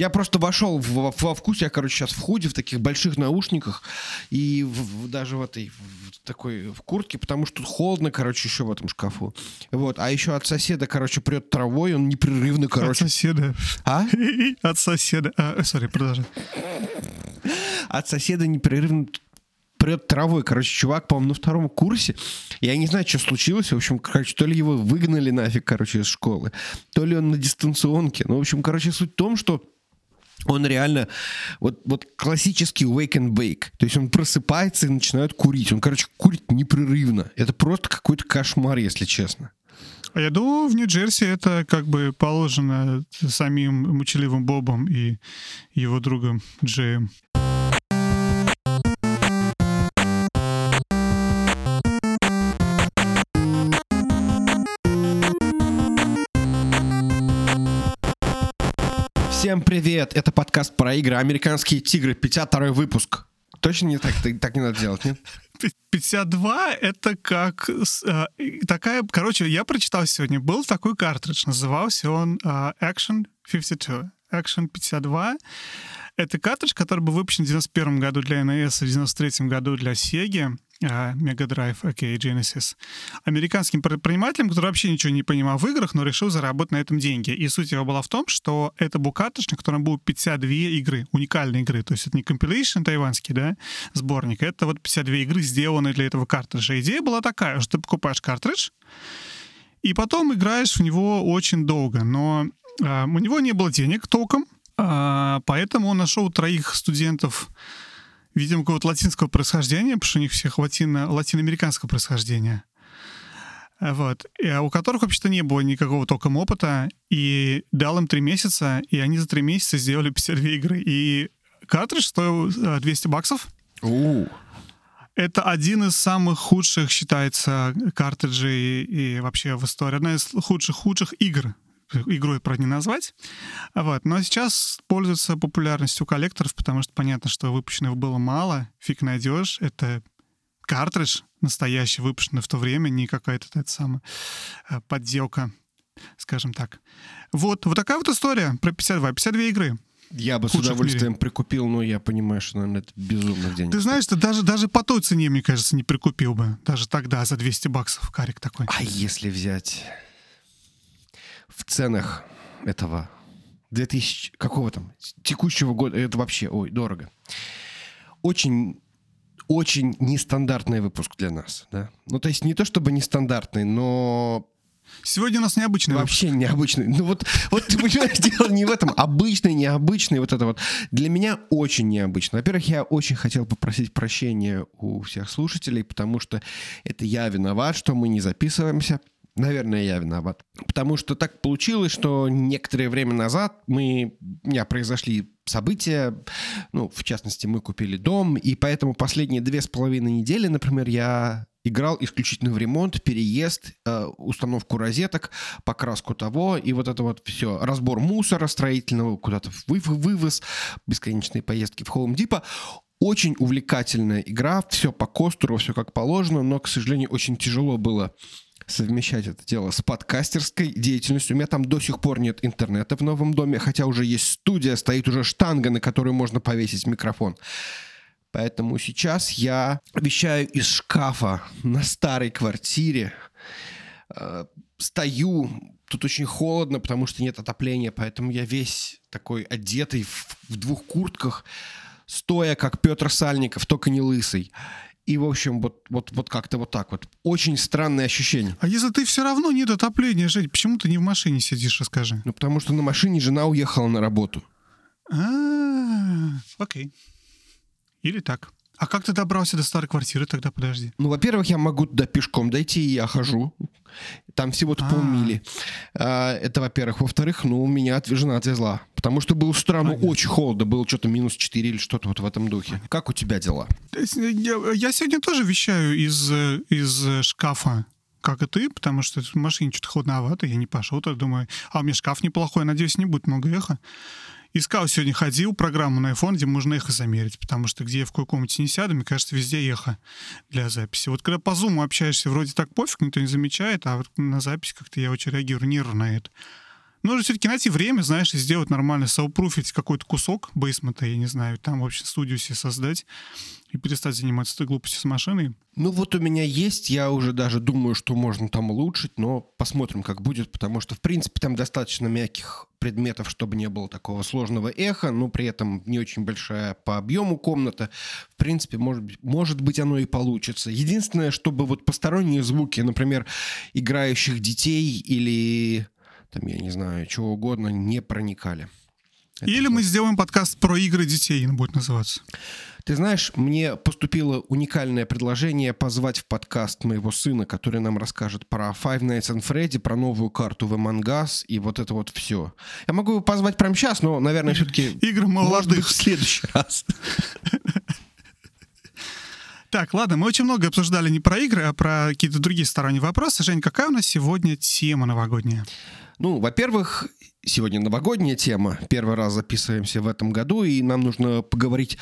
Я просто вошел в, во вкус, я, короче, сейчас в худе, в таких больших наушниках и в, в, даже в этой в такой в куртке, потому что тут холодно, короче, еще в этом шкафу. Вот, а еще от соседа, короче, прет травой, он непрерывно, короче. От соседа. А? От соседа. А, сори, продолжай. От соседа непрерывно прет травой. Короче, чувак, по-моему, на втором курсе. Я не знаю, что случилось. В общем, короче, то ли его выгнали нафиг, короче, из школы, то ли он на дистанционке. Ну, в общем, короче, суть в том, что он реально вот, вот классический wake and bake. То есть он просыпается и начинает курить. Он, короче, курит непрерывно. Это просто какой-то кошмар, если честно. А я думаю, в Нью-Джерси это как бы положено самим мучеливым Бобом и его другом Джеем. Всем привет! Это подкаст про игры «Американские тигры», 52 выпуск. Точно не так? Так не надо делать, нет? 52 это как э, такая... Короче, я прочитал сегодня, был такой картридж, назывался он э, Action 52. Action 52. Это картридж, который был выпущен в 91 году для NES и в 93 году для Sega. Mega Drive, окей, Genesis, американским предпринимателем, который вообще ничего не понимал в играх, но решил заработать на этом деньги. И суть его была в том, что это был карточник, в котором было 52 игры, уникальные игры. То есть это не compilation тайванский, да, сборник, это вот 52 игры, сделанные для этого картриджа. Идея была такая, что ты покупаешь картридж, и потом играешь в него очень долго. Но а, у него не было денег толком, а, поэтому он нашел троих студентов видимо, какого-то латинского происхождения, потому что у них всех латино, латиноамериканского происхождения. Вот. И, а у которых вообще-то не было никакого толком опыта. И дал им три месяца, и они за три месяца сделали 52 игры. И картридж стоил 200 э, баксов. У. Это один из самых худших, считается, картриджей и вообще в истории. Одна из худших-худших игр игрой, про не назвать. Вот. Но сейчас пользуется популярностью коллекторов, потому что понятно, что выпущенных было мало, фиг найдешь. Это картридж настоящий, выпущенный в то время, не какая-то это самая э, подделка, скажем так. Вот, вот такая вот история про 52. 52 игры. Я бы с удовольствием прикупил, но я понимаю, что, наверное, это безумно денег. Ты знаешь, ты даже, даже по той цене, мне кажется, не прикупил бы. Даже тогда за 200 баксов карик такой. А если взять в ценах этого 2000, какого там, текущего года, это вообще, ой, дорого. Очень очень нестандартный выпуск для нас, да. Ну, то есть не то чтобы нестандартный, но Сегодня у нас необычный Вообще выпуск. необычный. Ну вот, вот ты понимаешь, дело не в этом. Обычный, необычный, вот это вот. Для меня очень необычно. Во-первых, я очень хотел попросить прощения у всех слушателей, потому что это я виноват, что мы не записываемся. Наверное, я виноват. Потому что так получилось, что некоторое время назад мы, у меня произошли события, ну, в частности, мы купили дом, и поэтому последние две с половиной недели, например, я играл исключительно в ремонт, переезд, э, установку розеток, покраску того, и вот это вот все, разбор мусора строительного, куда-то вы, вывоз, бесконечные поездки в Home Depot. Очень увлекательная игра, все по костеру, все как положено, но, к сожалению, очень тяжело было совмещать это дело с подкастерской деятельностью. У меня там до сих пор нет интернета в новом доме, хотя уже есть студия, стоит уже штанга, на которую можно повесить микрофон. Поэтому сейчас я вещаю из шкафа на старой квартире. Э, стою, тут очень холодно, потому что нет отопления, поэтому я весь такой одетый в, в двух куртках, стоя как Петр Сальников, только не лысый. И, в общем, вот, вот, вот как-то вот так вот. Очень странное ощущение. А если ты все равно нет отопления, Жень, почему ты не в машине сидишь, расскажи? Ну, потому что на машине жена уехала на работу. А, окей. Или так. А как ты добрался до старой квартиры тогда, подожди? Ну, во-первых, я могу туда пешком дойти, и я хожу. Там всего-то а. полмили. А, это, во-первых. Во-вторых, ну, меня жена отвезла. Потому что было с утра, ну, очень холодно. Было что-то минус 4 или что-то вот в этом духе. Как у тебя дела? Я, я сегодня тоже вещаю из, из шкафа как и ты, потому что в машине что-то холодновато, я не пошел, так думаю, а у меня шкаф неплохой, надеюсь, не будет много эхо. Искал сегодня, ходил программу на iPhone, где можно эхо замерить, потому что где я в какой комнате не сяду, мне кажется, везде эхо для записи. Вот когда по Zoom общаешься, вроде так пофиг, никто не замечает, а вот на записи как-то я очень реагирую нервно на это. Нужно все-таки найти время, знаешь, и сделать нормально, соупруфить какой-то кусок бейсмента, я не знаю, там вообще студию себе создать и перестать заниматься этой глупостью с машиной. Ну вот у меня есть, я уже даже думаю, что можно там улучшить, но посмотрим, как будет, потому что, в принципе, там достаточно мягких предметов, чтобы не было такого сложного эха, но при этом не очень большая по объему комната. В принципе, может быть, может быть оно и получится. Единственное, чтобы вот посторонние звуки, например, играющих детей или там, я не знаю, чего угодно, не проникали. Это Или мы сделаем подкаст про игры детей, он будет называться. Ты знаешь, мне поступило уникальное предложение позвать в подкаст моего сына, который нам расскажет про Five Nights at Freddy, про новую карту в Among Us и вот это вот все. Я могу его позвать прямо сейчас, но, наверное, все-таки... Игры молодых. в следующий раз. Так, ладно, мы очень много обсуждали не про игры, а про какие-то другие сторонние вопросы. Жень, какая у нас сегодня тема новогодняя? Ну, во-первых, сегодня новогодняя тема. Первый раз записываемся в этом году, и нам нужно поговорить,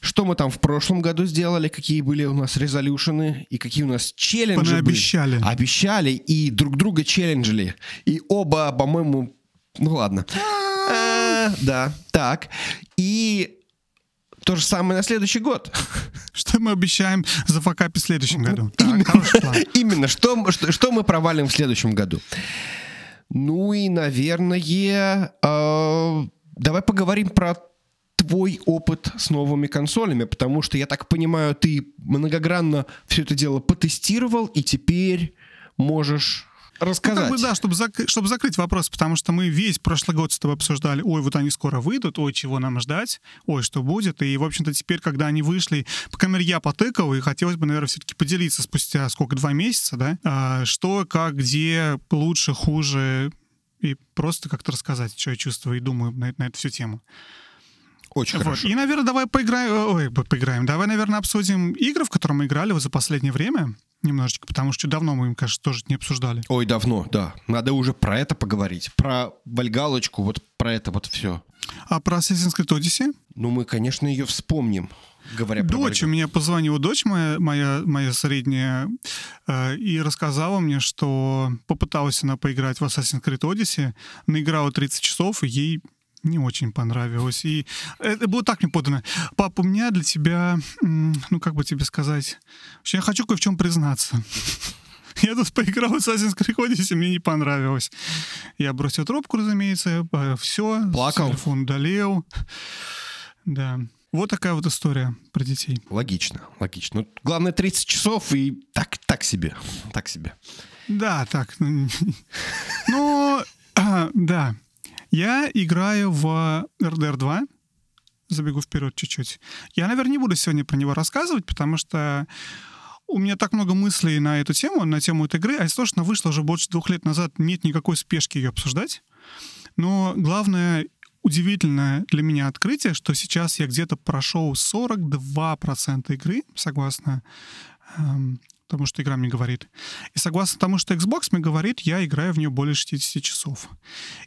что мы там в прошлом году сделали, какие были у нас резолюшены, и какие у нас челленджи обещали. были. Обещали, и друг друга челленджили. И оба, по-моему, ну ладно. А, да, так. И то же самое на следующий год. Что мы обещаем за факапи в следующем году? Именно, что, что, что мы провалим в следующем году. Ну и, наверное, э, давай поговорим про твой опыт с новыми консолями, потому что, я так понимаю, ты многогранно все это дело потестировал, и теперь можешь рассказать. Ну, как бы, да, чтобы, зак- чтобы закрыть вопрос, потому что мы весь прошлый год с тобой обсуждали, ой, вот они скоро выйдут, ой, чего нам ждать, ой, что будет. И, в общем-то, теперь, когда они вышли, по крайней мере, я потыкал, и хотелось бы, наверное, все-таки поделиться спустя сколько, два месяца, да, а, что, как, где, лучше, хуже, и просто как-то рассказать, что я чувствую и думаю на, на эту всю тему. Очень вот. хорошо. И, наверное, давай поиграем, ой, поиграем. Давай, наверное, обсудим игры, в которые мы играли вот за последнее время немножечко, потому что давно мы им, кажется, тоже не обсуждали. Ой, давно, да. Надо уже про это поговорить. Про Вальгалочку, вот про это вот все. А про Assassin's Creed Odyssey? Ну, мы, конечно, ее вспомним. Говоря про дочь, у меня позвонила дочь моя, моя, моя средняя, э, и рассказала мне, что попыталась она поиграть в Assassin's Creed Odyssey, наиграла 30 часов, и ей не очень понравилось. И это было так мне подано. Папа, у меня для тебя, ну как бы тебе сказать, я хочу кое в чем признаться. Я тут поиграл в Assassin's Creed Odyssey, мне не понравилось. Я бросил трубку, разумеется, все. Плакал? Телефон удалил. Да. Вот такая вот история про детей. Логично, логично. Ну, главное 30 часов и так, так себе, так себе. Да, так. Ну, ну да. Я играю в RDR 2. Забегу вперед чуть-чуть. Я, наверное, не буду сегодня про него рассказывать, потому что у меня так много мыслей на эту тему, на тему этой игры, а если точно вышла уже больше двух лет назад, нет никакой спешки ее обсуждать. Но главное, удивительное для меня открытие, что сейчас я где-то прошел 42% игры, согласно эм, тому, что игра мне говорит. И согласно тому, что Xbox мне говорит, я играю в нее более 60 часов.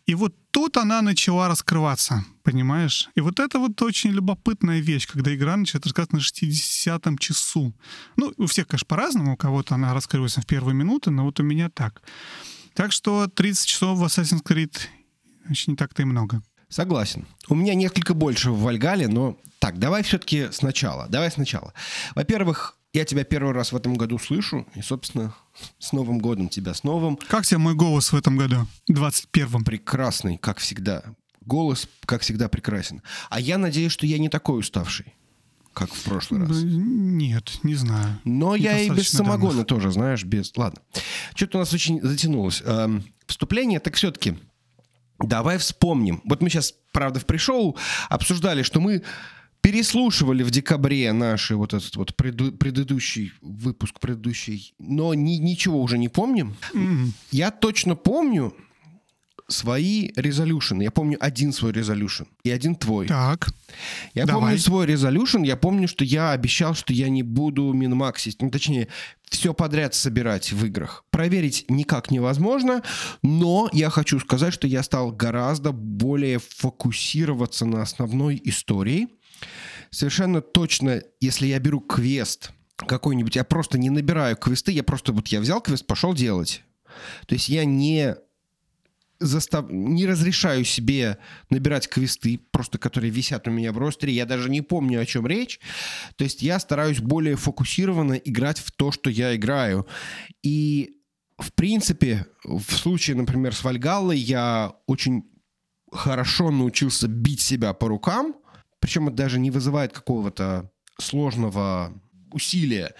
И вот тут она начала раскрываться, понимаешь? И вот это вот очень любопытная вещь, когда игра начинает раскрываться на 60 часу. Ну, у всех, конечно, по-разному, у кого-то она раскрылась в первые минуты, но вот у меня так. Так что 30 часов в Assassin's Creed еще не так-то и много. Согласен. У меня несколько больше в Вальгале, но так, давай все-таки сначала. Давай сначала. Во-первых, я тебя первый раз в этом году слышу, и, собственно, с Новым годом тебя, с новым. Как тебе мой голос в этом году, 21-м? Прекрасный, как всегда. Голос, как всегда, прекрасен. А я надеюсь, что я не такой уставший, как в прошлый раз. Нет, не знаю. Но я и без самогона давно. тоже, знаешь, без... Ладно. Что-то у нас очень затянулось. Эм, вступление, так все-таки давай вспомним. Вот мы сейчас, правда, в пришоу обсуждали, что мы переслушивали в декабре наши вот этот вот преду, предыдущий выпуск, предыдущий, но ни, ничего уже не помним. Mm-hmm. Я точно помню свои резолюшены. Я помню один свой резолюшн и один твой. Так. Я Давай. помню свой резолюшн. Я помню, что я обещал, что я не буду минмаксить. Ну, точнее, все подряд собирать в играх. Проверить никак невозможно, но я хочу сказать, что я стал гораздо более фокусироваться на основной истории совершенно точно, если я беру квест какой-нибудь, я просто не набираю квесты, я просто вот я взял квест, пошел делать. То есть я не застав... не разрешаю себе набирать квесты, просто которые висят у меня в ростере. Я даже не помню, о чем речь. То есть я стараюсь более фокусированно играть в то, что я играю. И, в принципе, в случае, например, с Вальгаллой я очень хорошо научился бить себя по рукам. Причем это даже не вызывает какого-то сложного усилия.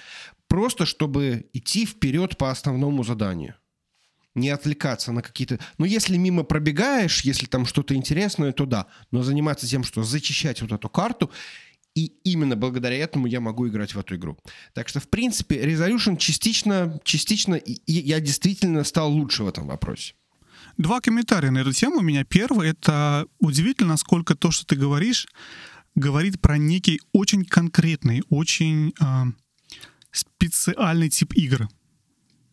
Просто чтобы идти вперед по основному заданию не отвлекаться на какие-то... Ну, если мимо пробегаешь, если там что-то интересное, то да. Но заниматься тем, что зачищать вот эту карту, и именно благодаря этому я могу играть в эту игру. Так что, в принципе, Resolution частично, частично и я действительно стал лучше в этом вопросе. Два комментария на эту тему у меня. Первый — это удивительно, насколько то, что ты говоришь, говорит про некий очень конкретный, очень э, специальный тип игр.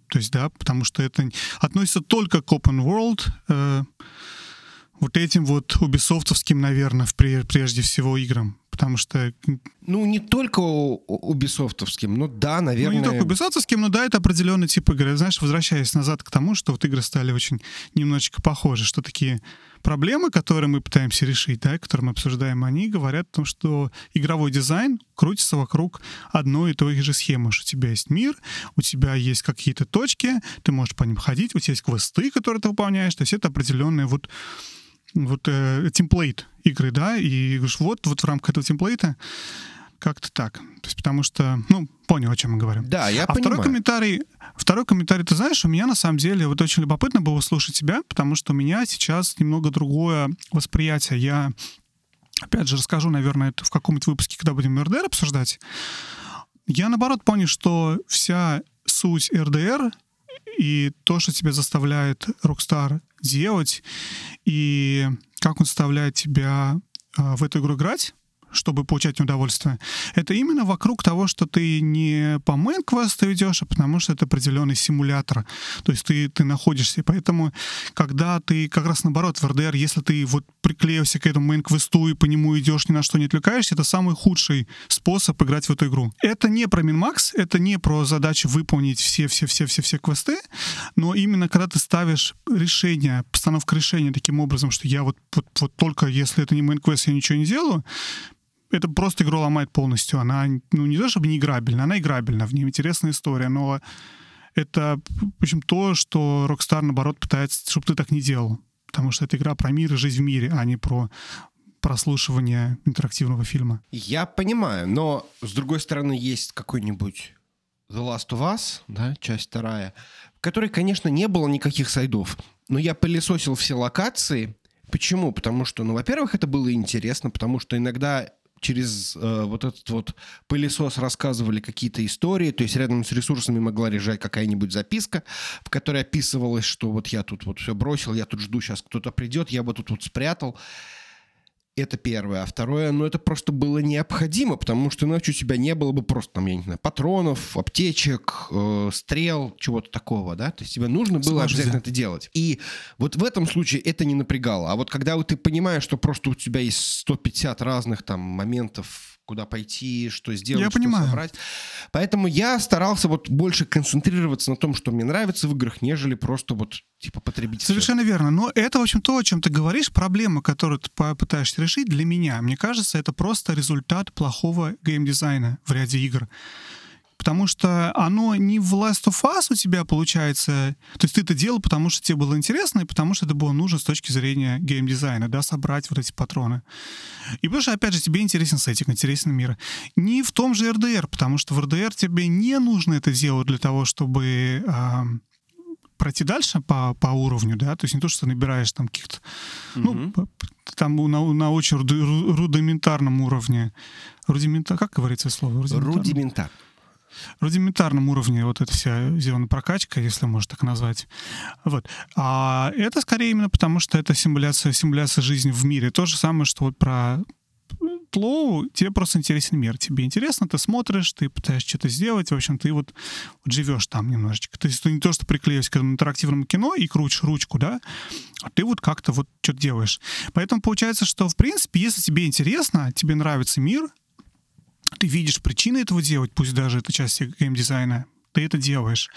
То есть, да, потому что это относится только к open world, э, вот этим вот убисофтовским, наверное, прежде всего играм. Потому что... Ну, не только убисофтовским, но да, наверное... Ну, не только убисофтовским, но да, это определенный тип игры. Знаешь, возвращаясь назад к тому, что вот игры стали очень немножечко похожи, что такие проблемы, которые мы пытаемся решить, да, которые мы обсуждаем, они говорят о том, что игровой дизайн крутится вокруг одной и той же схемы, что у тебя есть мир, у тебя есть какие-то точки, ты можешь по ним ходить, у тебя есть квесты, которые ты выполняешь, то есть это определенный вот вот э, темплейт игры, да, и говоришь, вот, вот в рамках этого темплейта как-то так. То есть потому что, ну, понял, о чем мы говорим. Да, я а понимаю. второй комментарий, второй комментарий, ты знаешь, у меня на самом деле вот очень любопытно было слушать тебя, потому что у меня сейчас немного другое восприятие. Я, опять же, расскажу, наверное, это в каком-нибудь выпуске, когда будем РДР обсуждать. Я, наоборот, понял, что вся суть РДР и то, что тебя заставляет Rockstar делать, и как он заставляет тебя э, в эту игру играть, чтобы получать удовольствие, это именно вокруг того, что ты не по main квесту идешь, а потому что это определенный симулятор. То есть ты, ты находишься. И поэтому, когда ты как раз наоборот в РДР, если ты вот приклеился к этому main квесту и по нему идешь, ни на что не отвлекаешься, это самый худший способ играть в эту игру. Это не про минмакс, это не про задачу выполнить все-все-все-все-все квесты, но именно когда ты ставишь решение, постановка решения таким образом, что я вот, вот, вот только если это не main квест, я ничего не делаю, это просто игру ломает полностью. Она, ну, не то чтобы не играбельна, она играбельна, в ней интересная история, но это, в общем, то, что Rockstar, наоборот, пытается, чтобы ты так не делал. Потому что это игра про мир и жизнь в мире, а не про прослушивание интерактивного фильма. Я понимаю, но, с другой стороны, есть какой-нибудь The Last of Us, да, часть вторая, в которой, конечно, не было никаких сайдов, но я пылесосил все локации. Почему? Потому что, ну, во-первых, это было интересно, потому что иногда через э, вот этот вот пылесос рассказывали какие-то истории, то есть рядом с ресурсами могла лежать какая-нибудь записка, в которой описывалось, что вот я тут вот все бросил, я тут жду, сейчас кто-то придет, я бы тут вот спрятал. Это первое. А второе, ну это просто было необходимо, потому что иначе у тебя не было бы просто там, я не знаю, патронов, аптечек, э, стрел, чего-то такого, да? То есть тебе нужно было Сложно. обязательно это делать. И вот в этом случае это не напрягало. А вот когда вот ты понимаешь, что просто у тебя есть 150 разных там моментов куда пойти, что сделать, я что понимаю. собрать. Поэтому я старался вот больше концентрироваться на том, что мне нравится в играх, нежели просто вот типа потребить. Совершенно верно. Но это, в общем, то, о чем ты говоришь, проблема, которую ты пытаешься решить, для меня, мне кажется, это просто результат плохого геймдизайна в ряде игр потому что оно не в Last of Us у тебя получается. То есть ты это делал, потому что тебе было интересно, и потому что это было нужно с точки зрения геймдизайна, да, собрать вот эти патроны. И потому что, опять же, тебе интересен сеттинг, интересен мир. Не в том же RDR, потому что в RDR тебе не нужно это делать для того, чтобы э, пройти дальше по, по уровню, да, то есть не то, что ты набираешь там каких-то, mm-hmm. ну, там на, на очень рудиментарном уровне. Рудиментар, как говорится слово? Рудиментар рудиментарном уровне вот эта вся зеленая прокачка, если можно так назвать. Вот. А это скорее именно потому, что это симуляция, симуляция жизни в мире. То же самое, что вот про Тлоу, тебе просто интересен мир. Тебе интересно, ты смотришь, ты пытаешься что-то сделать, в общем, ты вот, вот живешь там немножечко. То есть ты не то, что приклеиваешься к этому интерактивному кино и крутишь ручку, да, а ты вот как-то вот что-то делаешь. Поэтому получается, что, в принципе, если тебе интересно, тебе нравится мир, ты видишь причины этого делать, пусть даже это часть геймдизайна, ты это делаешь.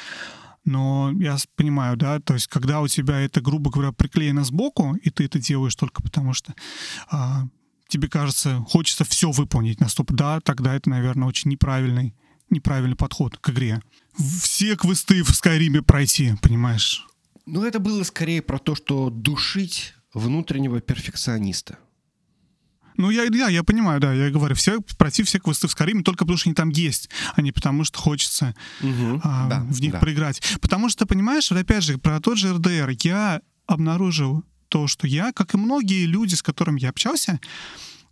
Но я понимаю, да, то есть когда у тебя это, грубо говоря, приклеено сбоку, и ты это делаешь только потому что а, тебе кажется, хочется все выполнить на стоп, да, тогда это, наверное, очень неправильный, неправильный подход к игре. Все квесты в Скайриме пройти, понимаешь? Ну, это было скорее про то, что душить внутреннего перфекциониста. Ну, я, я, я понимаю, да, я говорю, все, пройти все квесты в Скайриме только потому, что они там есть, а не потому, что хочется угу, а, да, в них да. проиграть. Потому что, понимаешь, вот опять же, про тот же РДР я обнаружил то, что я, как и многие люди, с которыми я общался,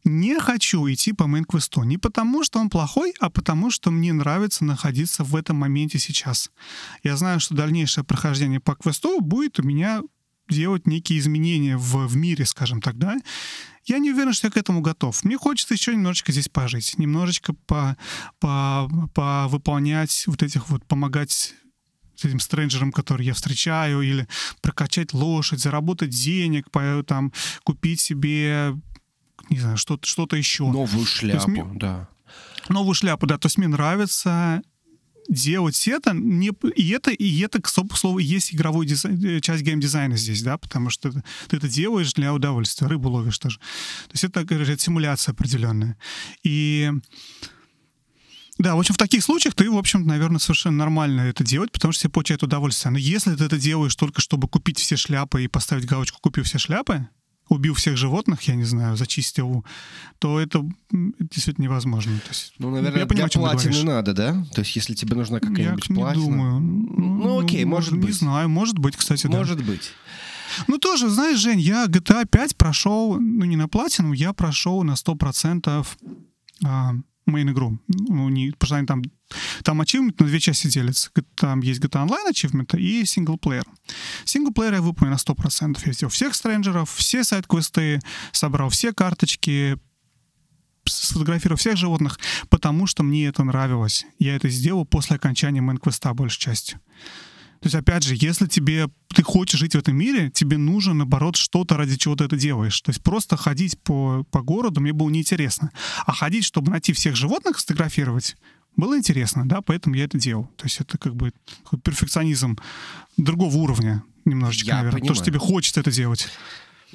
не хочу идти по мейн-квесту. Не потому, что он плохой, а потому, что мне нравится находиться в этом моменте сейчас. Я знаю, что дальнейшее прохождение по квесту будет у меня делать некие изменения в, в мире, скажем так, да, я не уверен, что я к этому готов. Мне хочется еще немножечко здесь пожить, немножечко по, по, по выполнять вот этих вот, помогать этим стрэнджерам, которые я встречаю, или прокачать лошадь, заработать денег, по, там, купить себе, не знаю, что-то что еще. Новую шляпу, есть, да. Новую шляпу, да. То есть мне нравится делать это, не, и это, и это, к слову, есть игровой дизайн, э, часть геймдизайна здесь, да, потому что ты, это делаешь для удовольствия, рыбу ловишь тоже. То есть это, это симуляция определенная. И да, в общем, в таких случаях ты, в общем, наверное, совершенно нормально это делать, потому что тебе получает удовольствие. Но если ты это делаешь только чтобы купить все шляпы и поставить галочку «купил все шляпы», убил всех животных, я не знаю, зачистил, то это действительно невозможно. То есть, ну, наверное, я понимаю, для платины надо, да? То есть, если тебе нужна какая-нибудь я платина... не думаю. Ну, ну окей, может не быть. Не знаю, может быть, кстати, да. Может быть. Ну, тоже, знаешь, Жень, я GTA 5 прошел, ну, не на платину, я прошел на 100% а, main -игру. Ну, не, потому что там, там achievement на две части делится. Там есть GTA Online achievement а и single-player. Single-player я выполнил на 100%. Я сделал всех stranger ов, все side -квесты, собрал все карточки, сфотографировал всех животных, потому что мне это нравилось. Я это сделал после окончания main -квеста большей частью. То есть, опять же, если тебе ты хочешь жить в этом мире, тебе нужно, наоборот, что-то, ради чего ты это делаешь. То есть просто ходить по, по городу мне было неинтересно. А ходить, чтобы найти всех животных, сфотографировать, было интересно, да, поэтому я это делал. То есть это как бы перфекционизм другого уровня немножечко, я наверное. Понимаю. То, что тебе хочется это делать.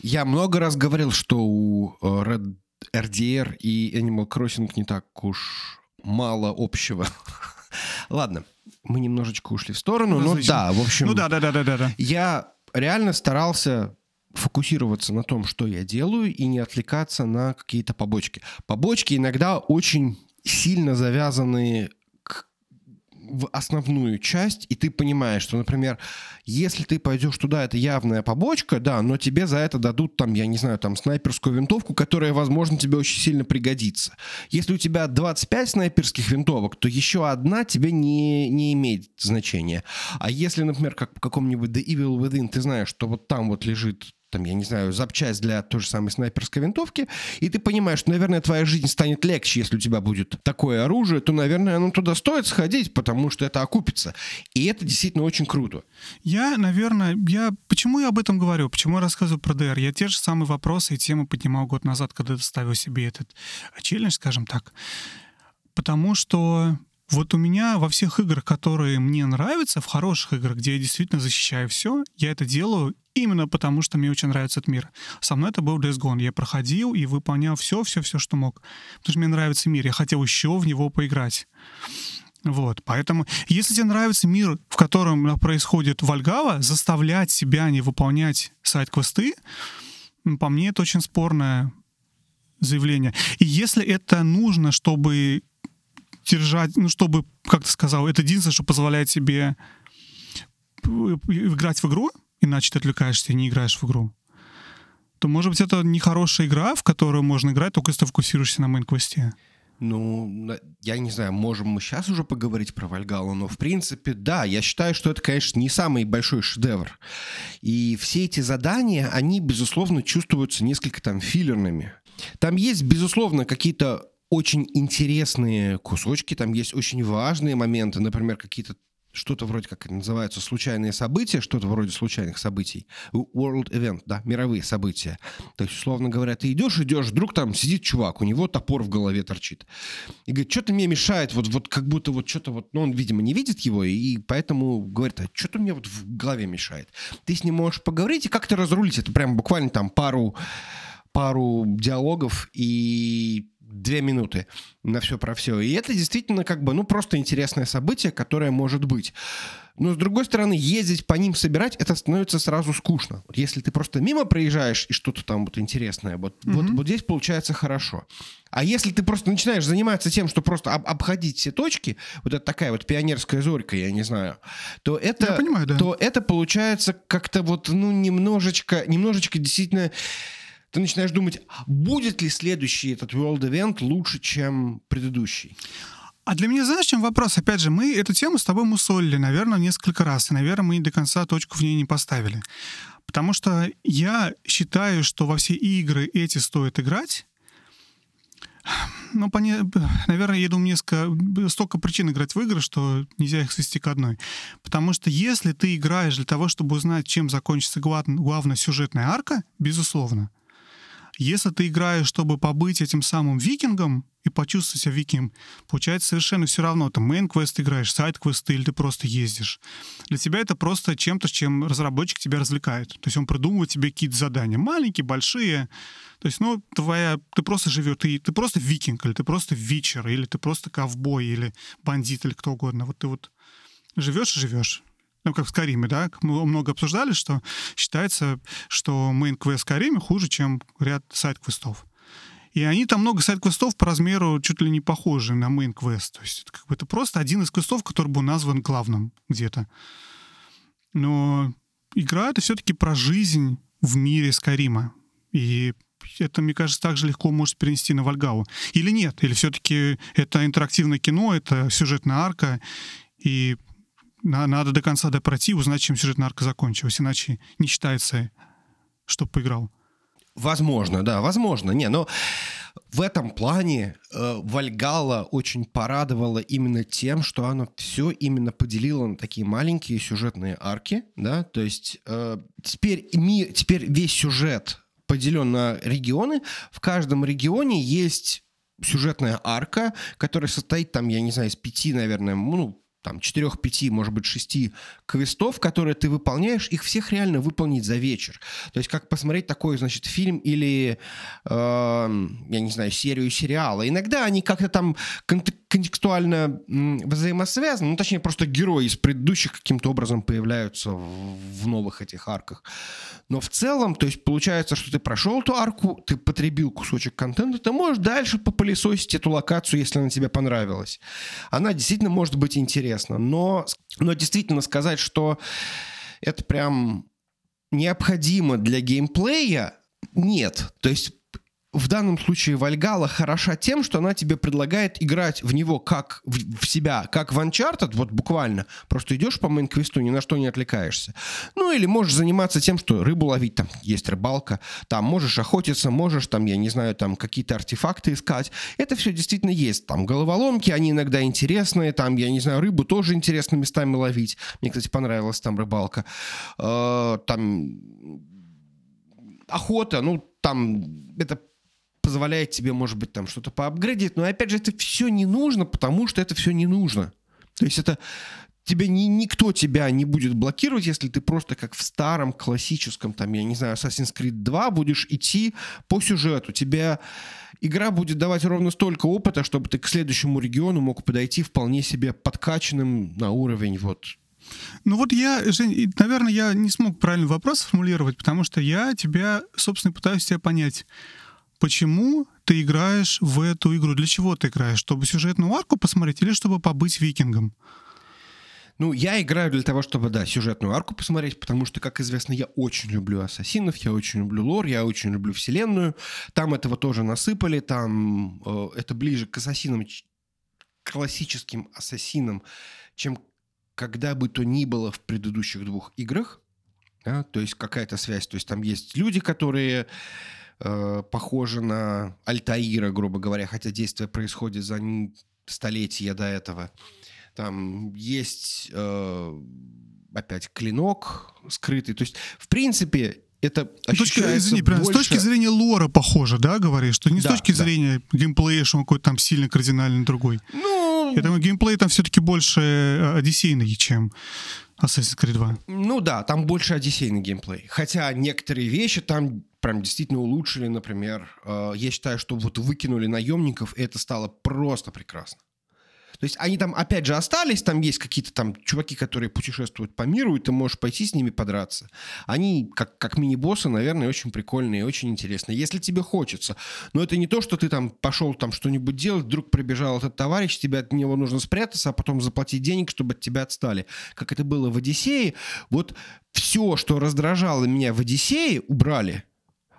Я много раз говорил, что у э, Red RDR и Animal Crossing не так уж мало общего. Ладно, мы немножечко ушли в сторону, но да, в общем... Ну да, да, да, да, да. Я реально старался фокусироваться на том, что я делаю, и не отвлекаться на какие-то побочки. Побочки иногда очень сильно завязаны в основную часть, и ты понимаешь, что, например, если ты пойдешь туда, это явная побочка, да, но тебе за это дадут там, я не знаю, там снайперскую винтовку, которая, возможно, тебе очень сильно пригодится. Если у тебя 25 снайперских винтовок, то еще одна тебе не, не имеет значения. А если, например, как в каком-нибудь The Evil Within, ты знаешь, что вот там вот лежит там, я не знаю, запчасть для той же самой снайперской винтовки, и ты понимаешь, что, наверное, твоя жизнь станет легче, если у тебя будет такое оружие, то, наверное, ну, туда стоит сходить, потому что это окупится. И это действительно очень круто. Я, наверное, я... Почему я об этом говорю? Почему я рассказываю про DR? Я те же самые вопросы и темы поднимал год назад, когда ставил себе этот челлендж, скажем так. Потому что вот у меня во всех играх, которые мне нравятся, в хороших играх, где я действительно защищаю все, я это делаю именно потому, что мне очень нравится этот мир. Со мной это был Days Gone. Я проходил и выполнял все, все, все, что мог. Потому что мне нравится мир. Я хотел еще в него поиграть. Вот, поэтому, если тебе нравится мир, в котором происходит Вальгава, заставлять себя не выполнять сайт-квесты, по мне, это очень спорное заявление. И если это нужно, чтобы держать, ну, чтобы, как ты сказал, это единственное, что позволяет себе играть в игру, иначе ты отвлекаешься и не играешь в игру, то, может быть, это нехорошая игра, в которую можно играть, только если ты фокусируешься на main -квесте. Ну, я не знаю, можем мы сейчас уже поговорить про Вальгаллу, но в принципе, да, я считаю, что это, конечно, не самый большой шедевр. И все эти задания, они, безусловно, чувствуются несколько там филлерными. Там есть, безусловно, какие-то очень интересные кусочки, там есть очень важные моменты, например, какие-то что-то вроде как это называется случайные события, что-то вроде случайных событий. World event, да, мировые события. То есть, условно говоря, ты идешь, идешь, вдруг там сидит чувак, у него топор в голове торчит. И говорит, что-то мне мешает, вот, вот как будто вот что-то вот, ну, он, видимо, не видит его, и поэтому говорит, а что-то мне вот в голове мешает. Ты с ним можешь поговорить и как-то разрулить это прям буквально там пару пару диалогов и две минуты на все про все. И это действительно как бы, ну, просто интересное событие, которое может быть. Но, с другой стороны, ездить по ним собирать, это становится сразу скучно. Вот если ты просто мимо проезжаешь и что-то там вот интересное, вот, mm-hmm. вот, вот здесь получается хорошо. А если ты просто начинаешь заниматься тем, что просто об, обходить все точки, вот это такая вот пионерская зорька, я не знаю, то это, я понимаю, да. то это получается как-то вот, ну, немножечко, немножечко действительно ты начинаешь думать, будет ли следующий этот World Event лучше, чем предыдущий. А для меня, знаешь, чем вопрос? Опять же, мы эту тему с тобой мусолили, наверное, несколько раз, и, наверное, мы до конца точку в ней не поставили. Потому что я считаю, что во все игры эти стоит играть, ну, поне... наверное, я думаю, несколько... столько причин играть в игры, что нельзя их свести к одной. Потому что если ты играешь для того, чтобы узнать, чем закончится главная сюжетная арка, безусловно, если ты играешь, чтобы побыть этим самым викингом и почувствовать себя викингом, получается совершенно все равно. Ты main -квест играешь, side -квесты или ты просто ездишь. Для тебя это просто чем-то, чем разработчик тебя развлекает. То есть он придумывает тебе какие-то задания. Маленькие, большие. То есть, ну, твоя... Ты просто живешь, ты, ты просто викинг, или ты просто Witcher, или ты просто ковбой, или бандит, или кто угодно. Вот ты вот живешь и живешь ну, как в Скайриме, да, мы много обсуждали, что считается, что main -квест в Скайриме хуже, чем ряд side -квестов. И они там много side -квестов по размеру чуть ли не похожи на main -квест. То есть это, как бы, это просто один из квестов, который был назван главным где-то. Но игра — это все-таки про жизнь в мире Скайрима. И это, мне кажется, также легко может перенести на Вальгаллу. Или нет? Или все-таки это интерактивное кино, это сюжетная арка, и надо до конца допройти, узнать, чем сюжетная арка закончилась, иначе не считается, что поиграл. Возможно, да, возможно. Не, но в этом плане э, Вальгала очень порадовала именно тем, что она все именно поделила на такие маленькие сюжетные арки, да, то есть э, теперь, ми, теперь весь сюжет поделен на регионы, в каждом регионе есть сюжетная арка, которая состоит там, я не знаю, из пяти, наверное, ну, там, четырех-пяти, может быть, шести квестов, которые ты выполняешь, их всех реально выполнить за вечер. То есть как посмотреть такой, значит, фильм или, э, я не знаю, серию сериала. Иногда они как-то там контекстуально взаимосвязаны, ну, точнее, просто герои из предыдущих каким-то образом появляются в, в новых этих арках. Но в целом, то есть получается, что ты прошел эту арку, ты потребил кусочек контента, ты можешь дальше попылесосить эту локацию, если она тебе понравилась. Она действительно может быть интересна, но, но действительно сказать, что это прям необходимо для геймплея, нет. То есть в данном случае Вальгала хороша тем, что она тебе предлагает играть в него как в, в себя, как в Uncharted, вот буквально. Просто идешь по мейн-квесту, ни на что не отвлекаешься. Ну или можешь заниматься тем, что рыбу ловить, там есть рыбалка, там можешь охотиться, можешь там, я не знаю, там какие-то артефакты искать. Это все действительно есть. Там головоломки, они иногда интересные, там, я не знаю, рыбу тоже интересно местами ловить. Мне, кстати, понравилась там рыбалка. Э, там охота, ну, там это позволяет тебе, может быть, там что-то поапгрейдить, но опять же, это все не нужно, потому что это все не нужно. То есть это тебе ни, никто тебя не будет блокировать, если ты просто как в старом классическом, там, я не знаю, Assassin's Creed 2 будешь идти по сюжету. Тебе игра будет давать ровно столько опыта, чтобы ты к следующему региону мог подойти вполне себе подкачанным на уровень вот ну вот я, Жень, наверное, я не смог правильный вопрос сформулировать, потому что я тебя, собственно, пытаюсь тебя понять. Почему ты играешь в эту игру? Для чего ты играешь? Чтобы сюжетную арку посмотреть или чтобы побыть викингом? Ну, я играю для того, чтобы, да, сюжетную арку посмотреть, потому что, как известно, я очень люблю ассасинов, я очень люблю лор, я очень люблю вселенную. Там этого тоже насыпали, там э, это ближе к ассасинам, классическим ассасинам, чем когда бы то ни было в предыдущих двух играх. Да? То есть какая-то связь. То есть там есть люди, которые э, похожи на Альтаира, грубо говоря, хотя действие происходит за столетия до этого. там есть э, опять клинок скрытый. То есть, в принципе, это точки, извини, больше... С точки зрения лора похоже, да, говоришь? Что не да, с точки да. зрения геймплея, что он какой-то там сильно кардинально другой. Ну... Я думаю, геймплей там все-таки больше э, одиссейный, чем Assassin's Creed 2. Ну да, там больше одиссейный геймплей. Хотя некоторые вещи там прям действительно улучшили, например. Э, я считаю, что вот выкинули наемников, и это стало просто прекрасно. То есть они там, опять же, остались, там есть какие-то там чуваки, которые путешествуют по миру, и ты можешь пойти с ними подраться. Они, как, как мини-боссы, наверное, очень прикольные, очень интересные. Если тебе хочется. Но это не то, что ты там пошел там что-нибудь делать, вдруг прибежал этот товарищ, тебе от него нужно спрятаться, а потом заплатить денег, чтобы от тебя отстали. Как это было в «Одиссее». Вот все, что раздражало меня в «Одиссее», убрали.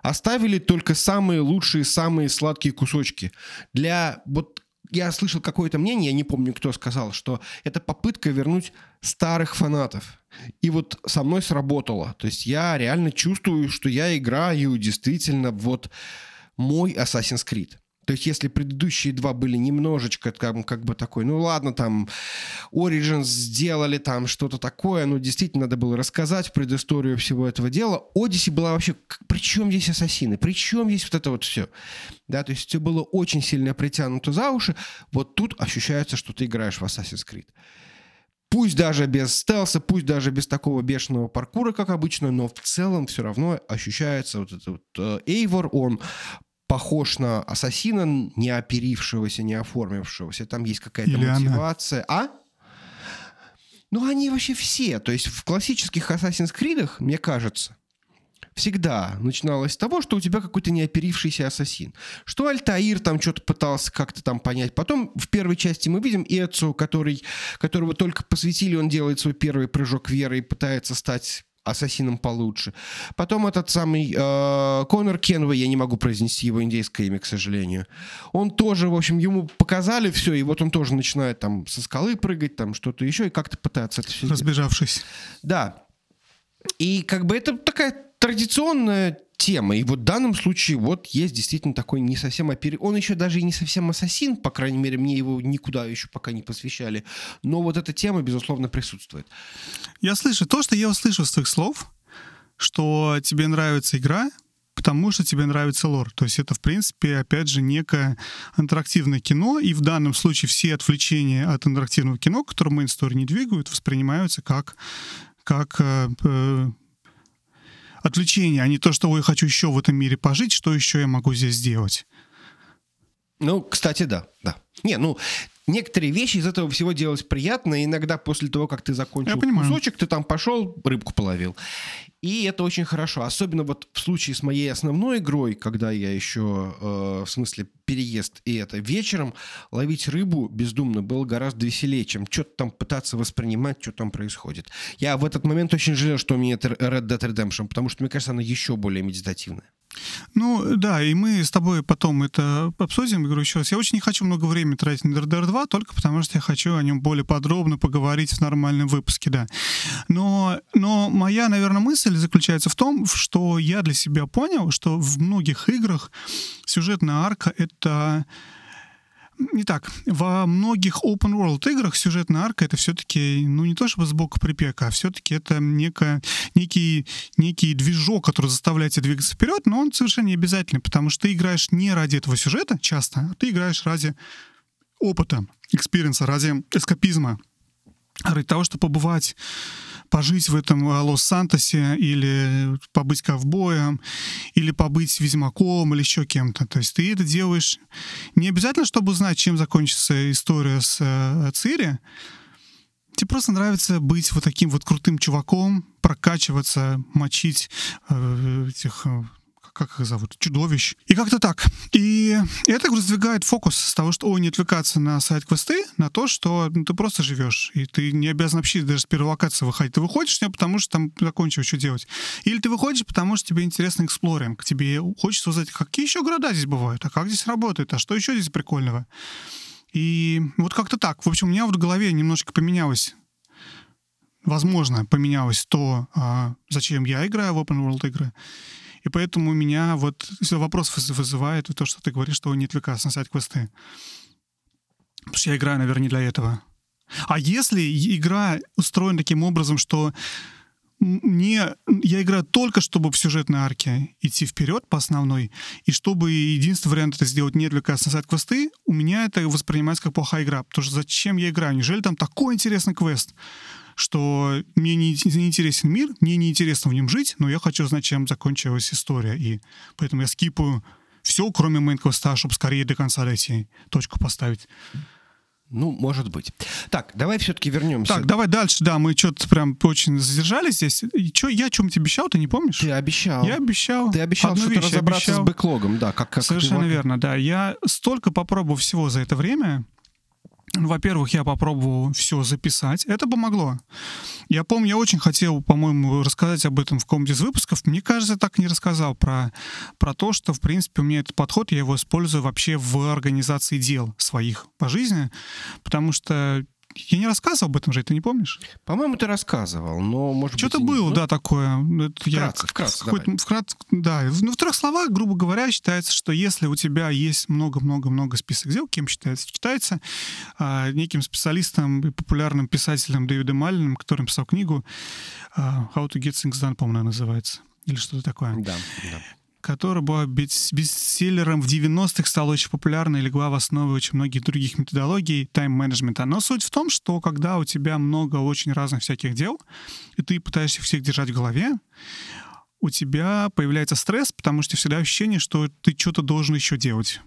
Оставили только самые лучшие, самые сладкие кусочки. Для вот я слышал какое-то мнение, я не помню, кто сказал, что это попытка вернуть старых фанатов. И вот со мной сработало. То есть я реально чувствую, что я играю действительно вот мой Assassin's Creed. То есть если предыдущие два были немножечко там как бы такой, ну ладно, там Origins сделали там что-то такое, ну действительно надо было рассказать предысторию всего этого дела. Odyssey была вообще, при чем здесь ассасины, при чем здесь вот это вот все? Да, то есть все было очень сильно притянуто за уши. Вот тут ощущается, что ты играешь в Assassin's Creed. Пусть даже без стелса, пусть даже без такого бешеного паркура, как обычно, но в целом все равно ощущается вот этот вот Эйвор, он похож на ассасина, не оперившегося, не оформившегося. Там есть какая-то Или мотивация. Она. А? Ну, они вообще все. То есть в классических Assassin's Creed, мне кажется, всегда начиналось с того, что у тебя какой-то неоперившийся ассасин. Что Альтаир там что-то пытался как-то там понять. Потом в первой части мы видим Эцу, который, которого только посвятили, он делает свой первый прыжок веры и пытается стать ассасином получше. Потом этот самый э, Конор Кенвей, я не могу произнести его индейское имя, к сожалению. Он тоже, в общем, ему показали все, и вот он тоже начинает там со скалы прыгать, там что-то еще, и как-то пытаться это все Разбежавшись. Да. И как бы это такая традиционная тема. И вот в данном случае вот есть действительно такой не совсем опери... Он еще даже и не совсем ассасин, по крайней мере, мне его никуда еще пока не посвящали. Но вот эта тема, безусловно, присутствует. Я слышу то, что я услышал с твоих слов, что тебе нравится игра, потому что тебе нравится лор. То есть это, в принципе, опять же, некое интерактивное кино, и в данном случае все отвлечения от интерактивного кино, которые story не двигают, воспринимаются как, как э, э отвлечение, а не то, что ой, хочу еще в этом мире пожить, что еще я могу здесь сделать. Ну, кстати, да, да. Не, ну, некоторые вещи из этого всего делать приятно. Иногда после того, как ты закончил кусочек, ты там пошел, рыбку половил. И это очень хорошо. Особенно вот в случае с моей основной игрой, когда я еще, э, в смысле, переезд и это вечером, ловить рыбу бездумно было гораздо веселее, чем что-то там пытаться воспринимать, что там происходит. Я в этот момент очень жалел, что у меня это Red Dead Redemption, потому что, мне кажется, она еще более медитативная. Ну, да, и мы с тобой потом это обсудим. Я говорю еще раз, я очень не хочу много времени тратить на RDR 2, только потому что я хочу о нем более подробно поговорить в нормальном выпуске, да. Но, но моя, наверное, мысль заключается в том, что я для себя понял, что в многих играх сюжетная арка — это не так. Во многих open world играх сюжетная арка это все-таки, ну не то чтобы сбоку припека, а все-таки это некая, некий, некий движок, который заставляет тебя двигаться вперед, но он совершенно не обязательный, потому что ты играешь не ради этого сюжета часто, а ты играешь ради опыта, experience а, ради эскапизма, ради того, чтобы побывать пожить в этом э, Лос-Сантосе или побыть ковбоем, или побыть ведьмаком или еще кем-то. То есть ты это делаешь не обязательно, чтобы узнать, чем закончится история с э, Цири, Тебе просто нравится быть вот таким вот крутым чуваком, прокачиваться, мочить э, этих как их зовут, чудовищ. И как-то так. И это раздвигает фокус с того, что, ой, не отвлекаться на сайт-квесты, на то, что ну, ты просто живешь, и ты не обязан вообще даже с первой локации выходить. Ты выходишь с потому что там закончил, что делать. Или ты выходишь, потому что тебе интересно эксплоринг, тебе хочется узнать, какие еще города здесь бывают, а как здесь работает, а что еще здесь прикольного. И вот как-то так. В общем, у меня в голове немножко поменялось возможно, поменялось то, а, зачем я играю в open world игры, и поэтому у меня вот вопрос вызывает то, что ты говоришь, что не отвлекаться на сайт-квесты. Потому что я играю, наверное, не для этого. А если игра устроена таким образом, что мне я играю только чтобы в сюжетной арке идти вперед по основной, и чтобы единственный вариант это сделать не отвлекаясь на side -квесты, у меня это воспринимается как плохая игра. Потому что зачем я играю? Неужели там такой интересный квест? Что мне не, не интересен мир, мне не интересно в нем жить, но я хочу знать, чем закончилась история. И поэтому я скипаю все, кроме main -квеста, чтобы скорее до конца дойти, точку поставить. Ну, может быть. Так, давай все-таки вернемся. Так, давай дальше. Да, мы что-то прям очень задержались здесь. И чё, я о чем-нибудь обещал, ты не помнишь? Ты обещал. Я обещал. Ты обещал Одну что-то разобраться обещал. с бэклогом, да. Как, как Совершенно ты верно, да. Я столько попробовал всего за это время. Ну, Во-первых, я попробовал все записать. Это помогло. Я помню, я очень хотел, по-моему, рассказать об этом в каком-то из выпусков. Мне кажется, я так не рассказал про, про то, что, в принципе, у меня этот подход, я его использую вообще в организации дел своих по жизни, потому что я не рассказывал об этом же, ты не помнишь? По-моему, ты рассказывал, но может Что-то быть... не- было, ну, да, такое. Это я Вкратце, вкратце, хоть давай. вкратце, да. Ну, в трех словах, грубо говоря, считается, что если у тебя есть много-много-много список дел, кем считается? Считается а, неким специалистом и популярным писателем Дэвидом Маллиным, который написал книгу а, «How to get things done», по-моему, она называется. Или что-то такое. Да, да. Которая была бес- бестселлером в 90-х, стала очень популярной, легла в основу очень многих других методологий тайм-менеджмента. Но суть в том, что когда у тебя много очень разных всяких дел, и ты пытаешься всех держать в голове, у тебя появляется стресс, потому что всегда ощущение, что ты что-то должен еще делать.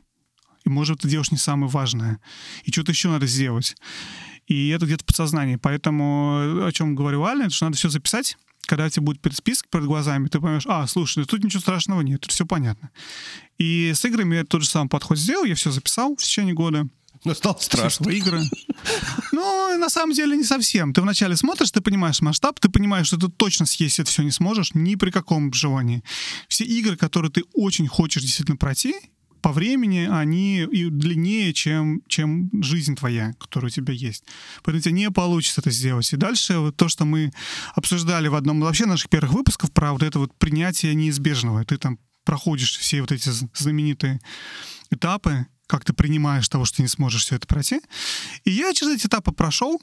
И, может, ты делаешь не самое важное. И что-то еще надо сделать. И это где-то в подсознании. Поэтому, о чем говорю Аля, что надо все записать. Когда тебе будет перед список перед глазами, ты поймешь, а, слушай, ну тут ничего страшного нет, тут все понятно. И с играми я тот же самый подход сделал, я все записал в течение года. Но стало Все страшно. игры. Ну, на самом деле, не совсем. Ты вначале смотришь, ты понимаешь масштаб, ты понимаешь, что ты точно съесть это все не сможешь ни при каком желании. Все игры, которые ты очень хочешь действительно пройти, по времени они и длиннее, чем, чем жизнь твоя, которая у тебя есть. Поэтому тебе не получится это сделать. И дальше вот то, что мы обсуждали в одном вообще наших первых выпусков про вот это вот принятие неизбежного. Ты там проходишь все вот эти знаменитые этапы, как ты принимаешь того, что ты не сможешь все это пройти. И я через эти этапы прошел,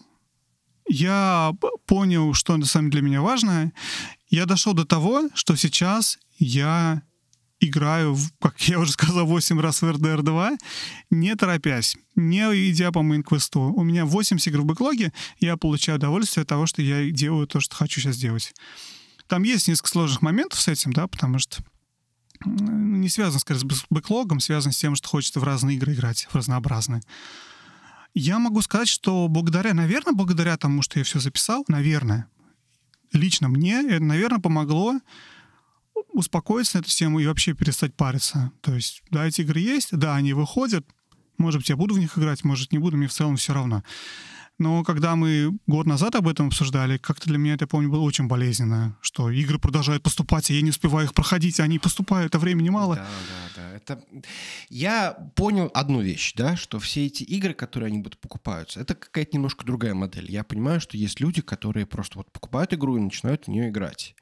я понял, что на самом деле для меня важно. Я дошел до того, что сейчас я играю, как я уже сказал, 8 раз в RDR 2, не торопясь, не идя по мейн-квесту. У меня 80 игр в бэклоге, я получаю удовольствие от того, что я делаю то, что хочу сейчас делать. Там есть несколько сложных моментов с этим, да, потому что не связано, скорее, с бэк- бэклогом, связано с тем, что хочется в разные игры играть, в разнообразные. Я могу сказать, что благодаря, наверное, благодаря тому, что я все записал, наверное, лично мне это, наверное, помогло успокоиться на эту тему и вообще перестать париться. То есть, да, эти игры есть, да, они выходят, может быть, я буду в них играть, может, не буду, мне в целом все равно. Но когда мы год назад об этом обсуждали, как-то для меня это, я помню, было очень болезненно, что игры продолжают поступать, а я не успеваю их проходить, а они поступают, а времени мало. Да, да, да. Это... Я понял одну вещь, да, что все эти игры, которые они будут покупаются, это какая-то немножко другая модель. Я понимаю, что есть люди, которые просто вот покупают игру и начинают в нее играть.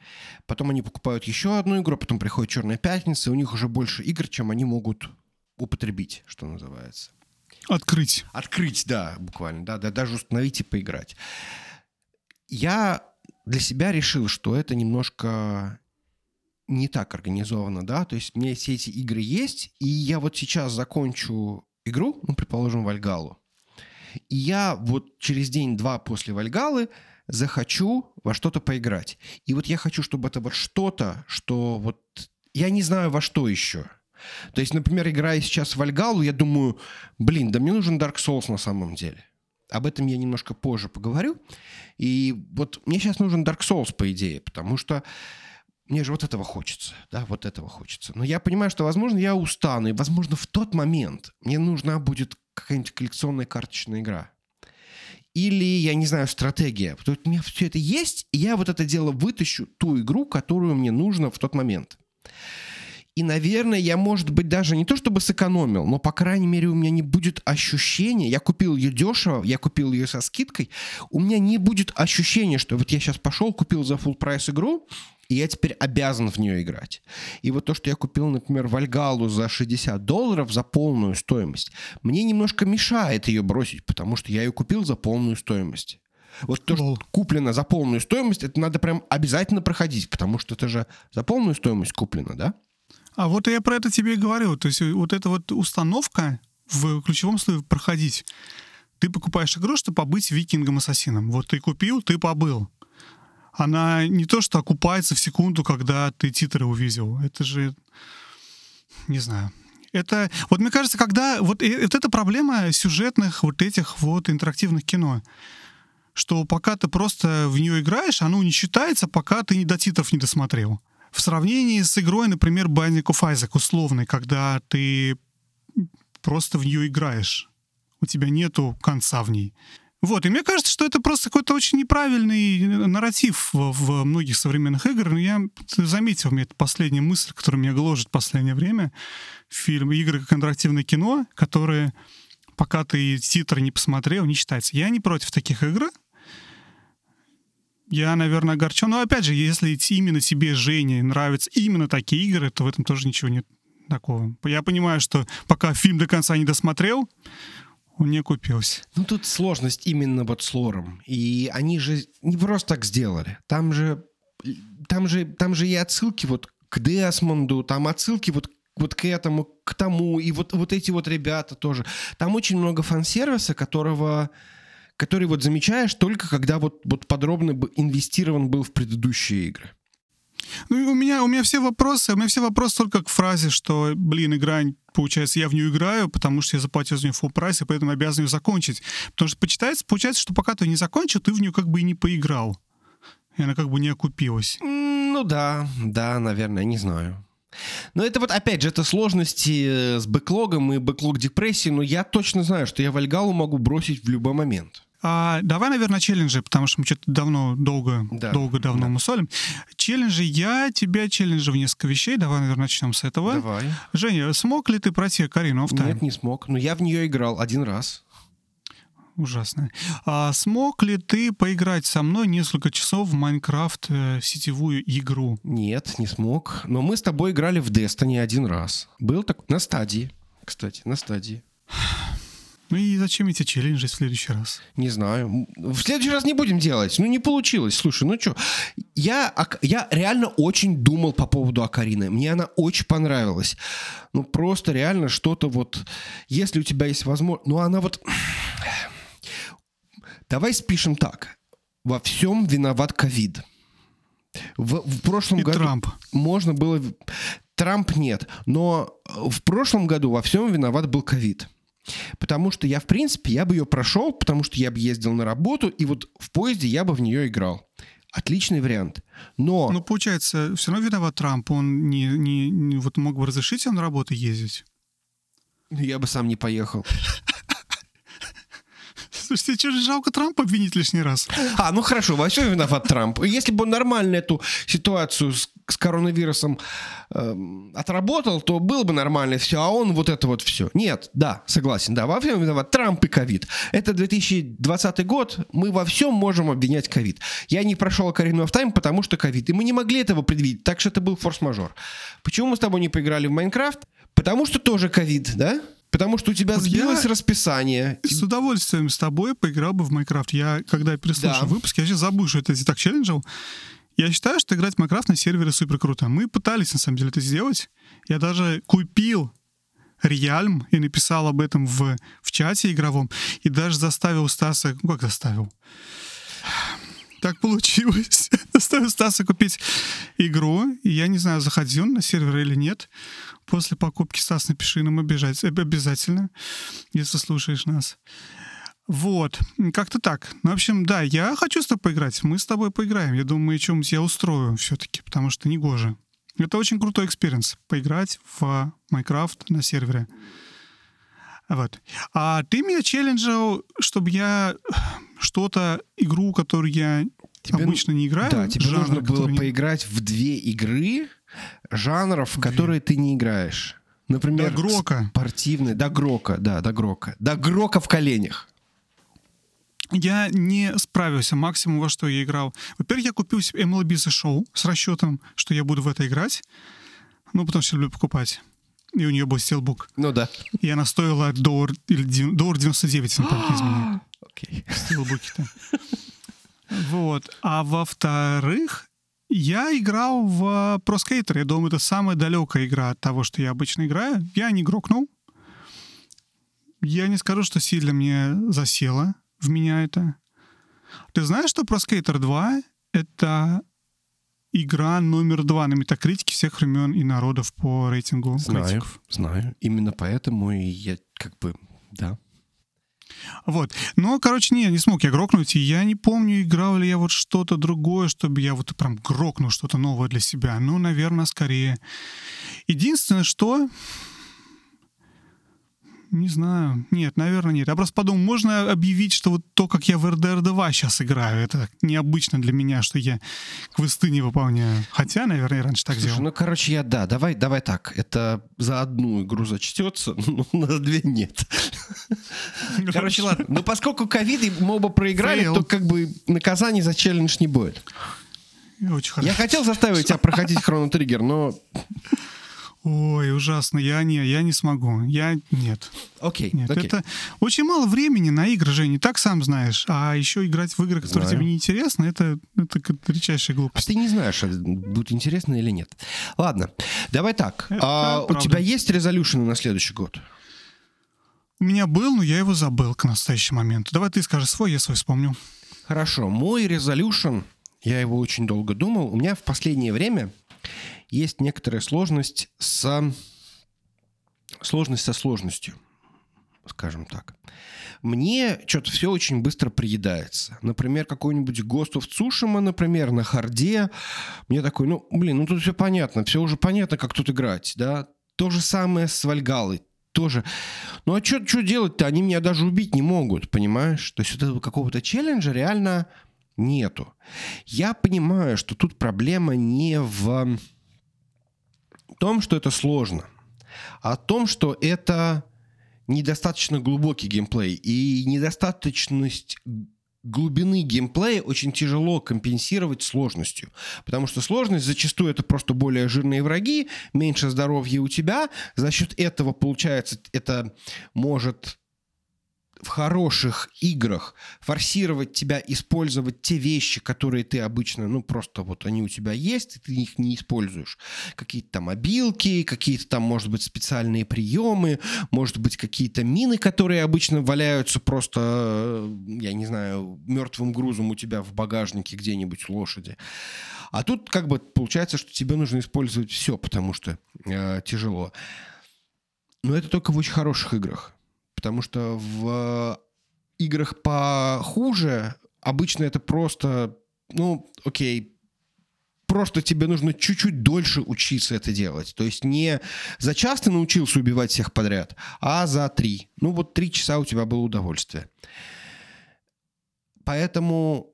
Потом они покупают еще одну игру, потом приходит Черная пятница, и у них уже больше игр, чем они могут употребить, что называется. Открыть. Открыть, да, буквально, да, да, даже установить и поиграть. Я для себя решил, что это немножко не так организовано, да, то есть у меня все эти игры есть, и я вот сейчас закончу игру, ну, предположим, Вальгалу, и я вот через день-два после Вальгалы захочу во что-то поиграть. И вот я хочу, чтобы это вот что-то, что вот... Я не знаю, во что еще. То есть, например, играя сейчас в Вальгалу, я думаю, блин, да мне нужен Dark Souls на самом деле. Об этом я немножко позже поговорю. И вот мне сейчас нужен Dark Souls, по идее, потому что мне же вот этого хочется, да, вот этого хочется. Но я понимаю, что, возможно, я устану, и, возможно, в тот момент мне нужна будет какая-нибудь коллекционная карточная игра. Или, я не знаю, стратегия. То есть у меня все это есть, и я вот это дело вытащу, ту игру, которую мне нужно в тот момент. И, наверное, я, может быть, даже не то чтобы сэкономил, но, по крайней мере, у меня не будет ощущения, я купил ее дешево, я купил ее со скидкой, у меня не будет ощущения, что вот я сейчас пошел, купил за full прайс игру, и я теперь обязан в нее играть. И вот то, что я купил, например, Вальгалу за 60 долларов за полную стоимость, мне немножко мешает ее бросить, потому что я ее купил за полную стоимость. Вот то, что куплено за полную стоимость, это надо прям обязательно проходить, потому что это же за полную стоимость куплено, да? А вот я про это тебе и говорю. То есть вот эта вот установка в ключевом слове «проходить». Ты покупаешь игру, чтобы побыть викингом-ассасином. Вот ты купил, ты побыл. Она не то, что окупается в секунду, когда ты титры увидел. Это же... Не знаю. Это, вот мне кажется, когда вот, вот эта проблема сюжетных вот этих вот интерактивных кино, что пока ты просто в нее играешь, оно не считается, пока ты до титров не досмотрел. В сравнении с игрой, например, Binding of Isaac условной, когда ты просто в нее играешь. У тебя нету конца в ней. Вот, и мне кажется, что это просто какой-то очень неправильный нарратив в, в многих современных. Но я заметил, мне это последняя мысль, которая меня гложет в последнее время. Фильм, игры как интерактивное кино, которые, пока ты титры не посмотрел, не считается. Я не против таких игр, я, наверное, огорчен. Но опять же, если именно тебе, Жене, нравятся именно такие игры, то в этом тоже ничего нет такого. Я понимаю, что пока фильм до конца не досмотрел, он не купился. Ну, тут сложность именно вот с лором. И они же не просто так сделали. Там же, там же, там же и отсылки вот к Десмонду, там отсылки вот вот к этому, к тому, и вот, вот эти вот ребята тоже. Там очень много фан-сервиса, которого который вот замечаешь только когда вот, вот подробно инвестирован был в предыдущие игры. Ну, у меня, у меня все вопросы, у меня все вопросы только к фразе, что, блин, игра, получается, я в нее играю, потому что я заплатил за нее full прайс, и поэтому обязан ее закончить. Потому что почитается, получается, что пока ты не закончил, ты в нее как бы и не поиграл. И она как бы не окупилась. Ну да, да, наверное, не знаю. Но это вот, опять же, это сложности э, с бэклогом и бэклог депрессии, но я точно знаю, что я Вальгалу могу бросить в любой момент. А, давай, наверное, челленджи, потому что мы что-то давно, долго, да. долго, давно да. мусолим. Челленджи, я тебя челленджи в несколько вещей. Давай, наверное, начнем с этого. Давай. Женя, смог ли ты пройти Карину в Нет, не смог. Но я в нее играл один раз. Ужасно. А смог ли ты поиграть со мной несколько часов в Майнкрафт э, сетевую игру? Нет, не смог. Но мы с тобой играли в Destiny один раз. Был так на стадии, кстати, на стадии. Ну и зачем эти челленджи в следующий раз? Не знаю. В следующий раз не будем делать. Ну не получилось. Слушай, ну что, я, я реально очень думал по поводу Акарины. Мне она очень понравилась. Ну просто реально что-то вот... Если у тебя есть возможность... Ну она вот... Давай спишем так. Во всем виноват ковид. В, в прошлом и году Трамп. можно было... Трамп нет. Но в прошлом году во всем виноват был ковид. Потому что я, в принципе, я бы ее прошел, потому что я бы ездил на работу, и вот в поезде я бы в нее играл. Отличный вариант. Но... Ну, получается, все равно виноват Трамп. Он не, не, не вот мог бы разрешить вам на работу ездить. Я бы сам не поехал. Слушайте, что же жалко Трампа обвинить лишний раз? А, ну хорошо, во всем виноват Трамп. Если бы он нормально эту ситуацию с, с коронавирусом э, отработал, то было бы нормально все, а он вот это вот все. Нет, да, согласен, да, во всем виноват Трамп и ковид. Это 2020 год, мы во всем можем обвинять ковид. Я не прошел Ocarina of Time, потому что ковид, и мы не могли этого предвидеть, так что это был форс-мажор. Почему мы с тобой не поиграли в Майнкрафт? Потому что тоже ковид, да? Потому что у тебя вот сбилось я расписание. С удовольствием с тобой поиграл бы в Майнкрафт. Я, когда переслушал да. выпуск, я сейчас забыл, что это так челленджил. Я считаю, что играть в Майнкрафт на сервере супер круто. Мы пытались, на самом деле, это сделать. Я даже купил Реальм и написал об этом в, в чате игровом. И даже заставил Стаса... Ну, как заставил? Так получилось. заставил Стаса купить игру. И я не знаю, заходил он на сервер или нет. После покупки, Стас, напиши нам обязательно, если слушаешь нас. Вот, как-то так. Ну, в общем, да, я хочу с тобой поиграть. Мы с тобой поиграем. Я думаю, чем-нибудь я устрою все-таки, потому что не гоже. Это очень крутой экспириенс. Поиграть в Майнкрафт на сервере. Вот. А ты меня челленджил, чтобы я что-то, игру, которую я тебе, обычно не играю. Да, тебе жанр, нужно было не... поиграть в две игры, жанров, в которые ты не играешь. Например, до Грока. спортивный, до Грока, да, до Грока. До Грока в коленях. я не справился максимум, во что я играл. Во-первых, я купил себе MLB The Show с расчетом, что я буду в это играть. Ну, потому что люблю покупать. И у нее был стилбук. Ну да. И она стоила доллар, или доллар 99, если не изменить. Окей. Стилбуки-то. Вот. А во-вторых, я играл в Pro Skater. Я думаю, это самая далекая игра от того, что я обычно играю. Я не грокнул. Я не скажу, что сильно мне засело в меня это. Ты знаешь, что Pro Skater 2 — это игра номер два на метакритике всех времен и народов по рейтингу Знаю, критиков. знаю. Именно поэтому и я как бы, да. Вот. Но, короче, не, не смог я грокнуть, и я не помню, играл ли я вот что-то другое, чтобы я вот прям грокнул что-то новое для себя. Ну, наверное, скорее. Единственное, что... Не знаю. Нет, наверное, нет. Я просто подумал, можно объявить, что вот то, как я в RDR 2 сейчас играю, это необычно для меня, что я квесты не выполняю. Хотя, наверное, я раньше так Слушай, делал. ну, короче, я, да, давай, давай так. Это за одну игру зачтется, но за две нет. Короче, ладно. Ну, поскольку ковид и мы оба проиграли, то как бы наказаний за челлендж не будет. Очень хорошо. Я хотел заставить тебя проходить Хроно Триггер, но Ой, ужасно. Я не, я не смогу. Я нет. окей. Нет, окей. это очень мало времени на игры, Жень, не так сам знаешь. А еще играть в игры, которые Знаю. тебе не интересны, это, это редчайшая А глупость. ты не знаешь, это будет интересно или нет. Ладно, давай так. Это А, у тебя есть резолюшены на следующий год? У меня был, но я его забыл к настоящему моменту. Давай ты скажи свой, я свой вспомню. Хорошо, мой резолюшн, я его очень долго думал. У меня в последнее время есть некоторая сложность с сложность со сложностью, скажем так. Мне что-то все очень быстро приедается. Например, какой-нибудь of Tsushima, например, на харде. Мне такой, ну, блин, ну тут все понятно, все уже понятно, как тут играть, да. То же самое с Вальгалой, тоже. Ну а что делать-то? Они меня даже убить не могут, понимаешь? То есть вот этого какого-то челленджа реально нету. Я понимаю, что тут проблема не в том, что это сложно, в том, что это недостаточно глубокий геймплей. И недостаточность глубины геймплея очень тяжело компенсировать сложностью. Потому что сложность зачастую это просто более жирные враги, меньше здоровья у тебя. За счет этого, получается, это может в хороших играх форсировать тебя использовать те вещи, которые ты обычно, ну, просто вот они у тебя есть, и ты их не используешь. Какие-то там обилки, какие-то там, может быть, специальные приемы, может быть, какие-то мины, которые обычно валяются просто, э, я не знаю, мертвым грузом у тебя в багажнике где-нибудь лошади. А тут как бы получается, что тебе нужно использовать все, потому что э, тяжело. Но это только в очень хороших играх. Потому что в играх похуже обычно это просто, ну, окей, просто тебе нужно чуть-чуть дольше учиться это делать. То есть не за час ты научился убивать всех подряд, а за три. Ну вот три часа у тебя было удовольствие. Поэтому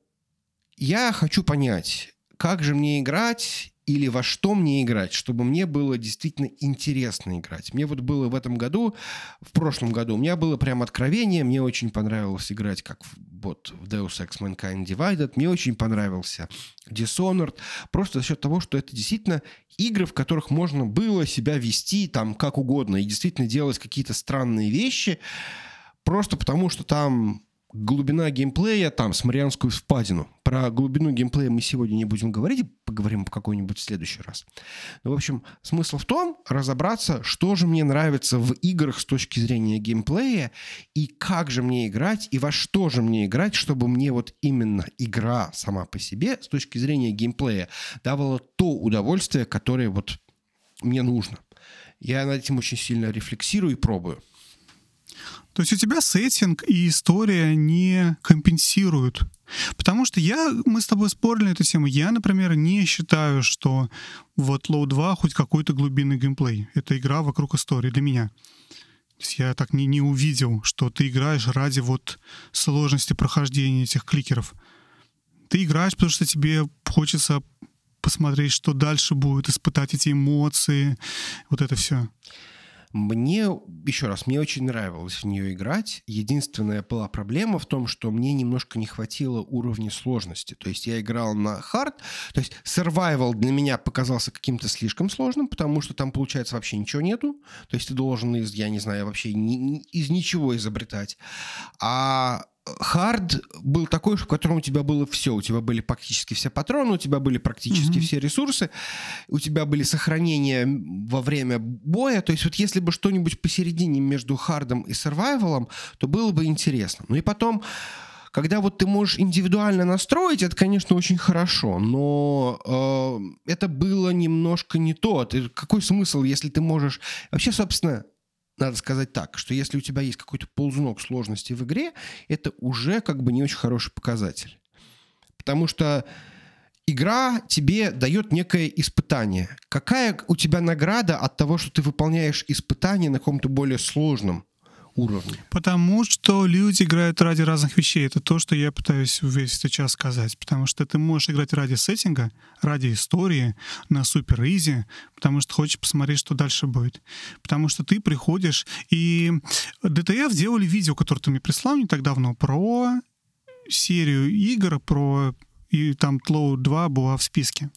я хочу понять, как же мне играть или во что мне играть, чтобы мне было действительно интересно играть. Мне вот было в этом году, в прошлом году, у меня было прям откровение, мне очень понравилось играть как вот в Deus Ex Mankind Divided, мне очень понравился Dishonored, просто за счет того, что это действительно игры, в которых можно было себя вести там как угодно и действительно делать какие-то странные вещи, просто потому что там глубина геймплея, там, с Марианскую впадину. Про глубину геймплея мы сегодня не будем говорить, поговорим в какой-нибудь следующий раз. Ну, в общем, смысл в том, разобраться, что же мне нравится в играх с точки зрения геймплея, и как же мне играть, и во что же мне играть, чтобы мне вот именно игра сама по себе с точки зрения геймплея давала то удовольствие, которое вот мне нужно. Я над этим очень сильно рефлексирую и пробую. То есть у тебя сеттинг и история не компенсируют. Потому что я, мы с тобой спорили на эту тему. Я, например, не считаю, что вот Low 2 хоть какой-то глубинный геймплей. Это игра вокруг истории для меня. То есть я так не, не увидел, что ты играешь ради вот сложности прохождения этих кликеров. Ты играешь, потому что тебе хочется посмотреть, что дальше будет, испытать эти эмоции, вот это все. Мне, еще раз, мне очень нравилось в нее играть. Единственная была проблема в том, что мне немножко не хватило уровня сложности. То есть я играл на хард, то есть survival для меня показался каким-то слишком сложным, потому что там, получается, вообще ничего нету. То есть ты должен из, я не знаю, вообще ни, ни, из ничего изобретать. А Хард был такой, в котором у тебя было все. У тебя были практически все патроны, у тебя были практически mm-hmm. все ресурсы, у тебя были сохранения во время боя. То есть вот если бы что-нибудь посередине между хардом и сервайвалом, то было бы интересно. Ну и потом, когда вот ты можешь индивидуально настроить, это, конечно, очень хорошо, но э, это было немножко не то. Ты, какой смысл, если ты можешь... Вообще, собственно, надо сказать так, что если у тебя есть какой-то ползунок сложности в игре, это уже как бы не очень хороший показатель. Потому что игра тебе дает некое испытание. Какая у тебя награда от того, что ты выполняешь испытание на каком-то более сложном уровне. Потому что люди играют ради разных вещей. Это то, что я пытаюсь весь сейчас сказать. Потому что ты можешь играть ради сеттинга, ради истории, на супер easy, потому что хочешь посмотреть, что дальше будет. Потому что ты приходишь, и DTF делали видео, которое ты мне прислал не так давно, про серию игр, про и там TLOU 2 была в списке.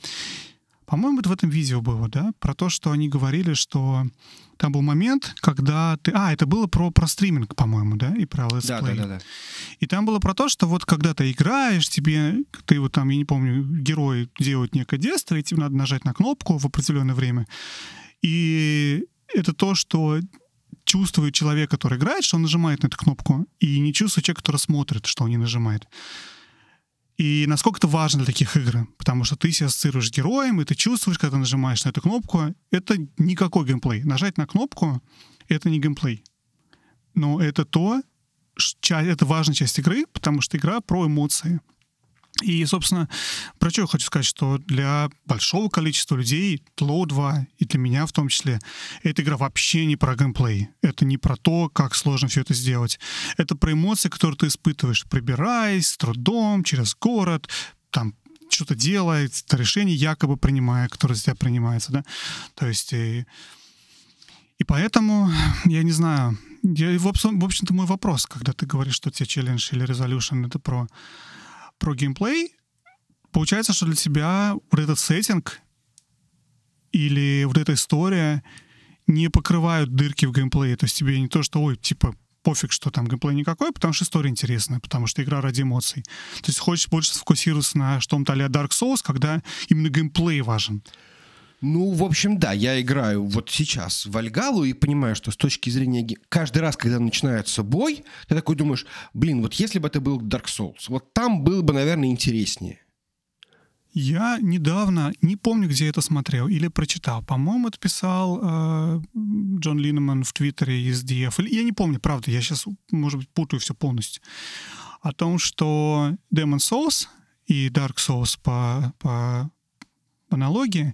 По-моему, это в этом видео было, да, про то, что они говорили, что там был момент, когда ты... А, это было про, про стриминг, по-моему, да, и про let's play. Да, да, да, да. И там было про то, что вот когда ты играешь, тебе, ты вот там, я не помню, герой делает некое действие, и тебе надо нажать на кнопку в определенное время. И это то, что чувствует человек, который играет, что он нажимает на эту кнопку, и не чувствует человек, который смотрит, что он не нажимает. И насколько это важно для таких игр, потому что ты себя ассоциируешь с героем, и ты чувствуешь, когда нажимаешь на эту кнопку, это никакой геймплей. Нажать на кнопку — это не геймплей. Но это то, это важная часть игры, потому что игра про эмоции. И, собственно, про что я хочу сказать, что для большого количества людей, Low 2, и для меня в том числе, эта игра вообще не про геймплей. Это не про то, как сложно все это сделать. Это про эмоции, которые ты испытываешь, пробираясь с трудом через город, там что-то это решение якобы принимая, которое за тебя принимается, да. То есть и, и поэтому, я не знаю, я, в общем-то, мой вопрос, когда ты говоришь, что тебе челлендж или резолюшн, это про про геймплей, получается, что для тебя вот этот сеттинг или вот эта история не покрывают дырки в геймплее. То есть тебе не то, что, ой, типа, пофиг, что там геймплей никакой, потому что история интересная, потому что игра ради эмоций. То есть хочешь больше сфокусироваться на что-то а Dark Souls, когда именно геймплей важен. Ну, в общем, да, я играю вот сейчас в Альгалу и понимаю, что с точки зрения... Каждый раз, когда начинается бой, ты такой думаешь, блин, вот если бы это был Dark Souls, вот там было бы, наверное, интереснее. Я недавно, не помню, где это смотрел или прочитал. По-моему, это писал э, Джон Линнеман в Твиттере из DF. Я не помню, правда, я сейчас, может быть, путаю все полностью. О том, что Demon Souls и Dark Souls по, по аналогии,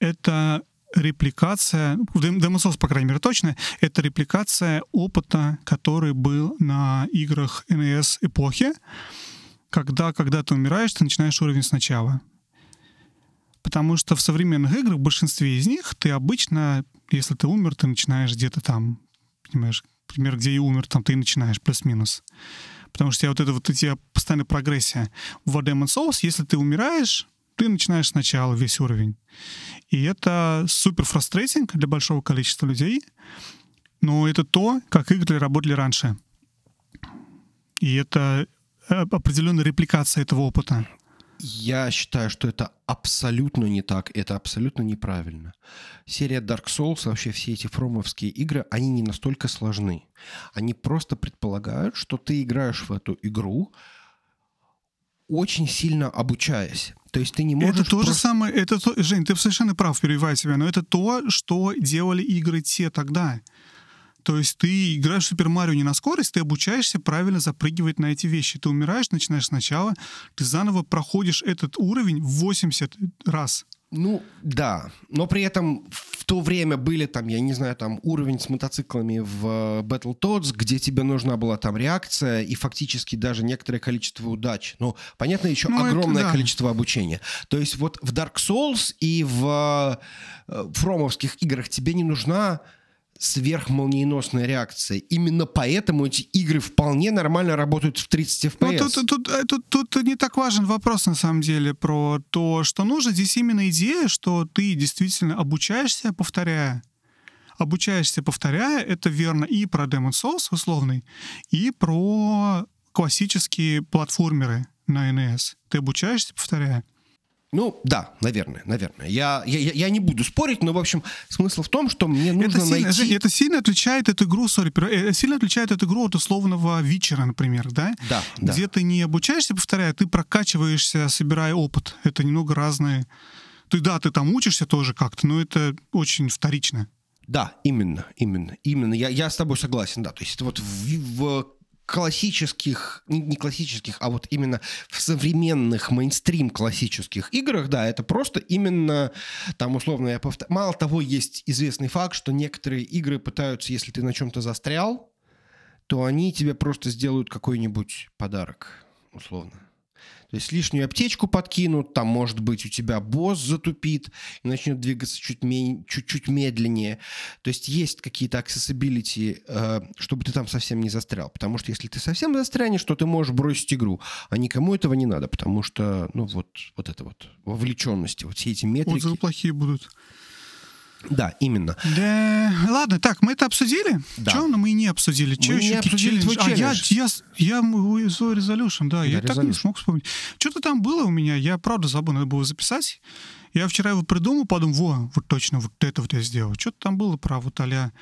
это репликация, в по крайней мере, точно, это репликация опыта, который был на играх NES эпохи, когда, когда ты умираешь, ты начинаешь уровень сначала. Потому что в современных играх, в большинстве из них, ты обычно, если ты умер, ты начинаешь где-то там, понимаешь, например, где и умер, там ты и начинаешь, плюс-минус. Потому что тебя вот это вот у тебя постоянная прогрессия. В Demon's Souls, если ты умираешь, ты начинаешь сначала весь уровень. И это супер фрустрейтинг для большого количества людей, но это то, как игры работали раньше. И это э, определенная репликация этого опыта. Я считаю, что это абсолютно не так, это абсолютно неправильно. Серия Dark Souls, вообще все эти фромовские игры, они не настолько сложны. Они просто предполагают, что ты играешь в эту игру, очень сильно обучаясь. То есть ты не можешь... Это то просто... же самое, это то, Жень, ты совершенно прав, перебиваю тебя, но это то, что делали игры те тогда. То есть ты играешь в Супер Марио не на скорость, ты обучаешься правильно запрыгивать на эти вещи. Ты умираешь, начинаешь сначала, ты заново проходишь этот уровень 80 раз. Ну, да. Но при этом в то время были там, я не знаю, там уровень с мотоциклами в э, Battletoads, где тебе нужна была там реакция и фактически даже некоторое количество удач. Ну, понятно, еще ну, огромное это, да. количество обучения. То есть вот в Dark Souls и в э, фромовских играх тебе не нужна сверхмолниеносная реакция. Именно поэтому эти игры вполне нормально работают в 30 FPS. Ну, тут, тут, э, тут, тут не так важен вопрос, на самом деле, про то, что нужно. Здесь именно идея, что ты действительно обучаешься, повторяя. Обучаешься, повторяя, это верно и про Demon Souls условный, и про классические платформеры на NES. Ты обучаешься, повторяя. Ну, да, наверное, наверное. Я, я, я не буду спорить, но, в общем, смысл в том, что мне нужно это сильно, найти... Жень, это сильно отличает эту игру, сори, э, сильно отличает эту игру от условного вечера, например, да? Да, да. Где ты не обучаешься, повторяя, ты прокачиваешься, собирая опыт. Это немного разные... Ты, да, ты там учишься тоже как-то, но это очень вторично. Да, именно, именно, именно. Я, я с тобой согласен, да. То есть вот в, в классических, не классических, а вот именно в современных мейнстрим классических играх, да, это просто именно, там условно я повторяю, мало того, есть известный факт, что некоторые игры пытаются, если ты на чем-то застрял, то они тебе просто сделают какой-нибудь подарок, условно. То есть лишнюю аптечку подкинут, там, может быть, у тебя босс затупит и начнет двигаться чуть, чуть-чуть медленнее. То есть есть какие-то accessibility, э, чтобы ты там совсем не застрял. Потому что если ты совсем застрянешь, то ты можешь бросить игру. А никому этого не надо, потому что, ну, вот, вот это вот вовлеченности, вот все эти метрики... Отзывы плохие будут. Да, именно. Да, ладно, так, мы это обсудили? Да. Чего мы не обсудили? Че Мы не еще обсудили твой А, я, челлендж. я, я, м- свой резолюшн, да, я так не Resolution. смог вспомнить. Что-то там было у меня, я правда забыл, надо было записать. Я вчера его придумал, подумал, во, вот точно, вот это вот я сделал. Что-то там было про вот а-ля,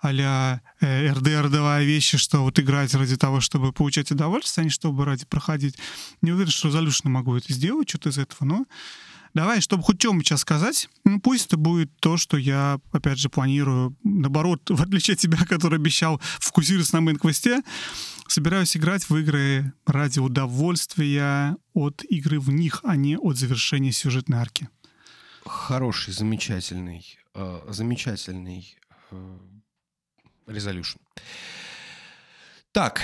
а-ля э, РДР-давая вещи, что вот играть ради того, чтобы получать удовольствие, а не чтобы ради проходить. Не уверен, что resolution могу это сделать, что-то из этого, но Давай, чтобы хоть чем сейчас сказать, ну пусть это будет то, что я, опять же, планирую, наоборот, в отличие от тебя, который обещал фокусироваться на main quest е, собираюсь играть в игры ради удовольствия от игры в них, а не от завершения сюжетной арки. Хороший, замечательный, э, замечательный э, резолюшн. Так,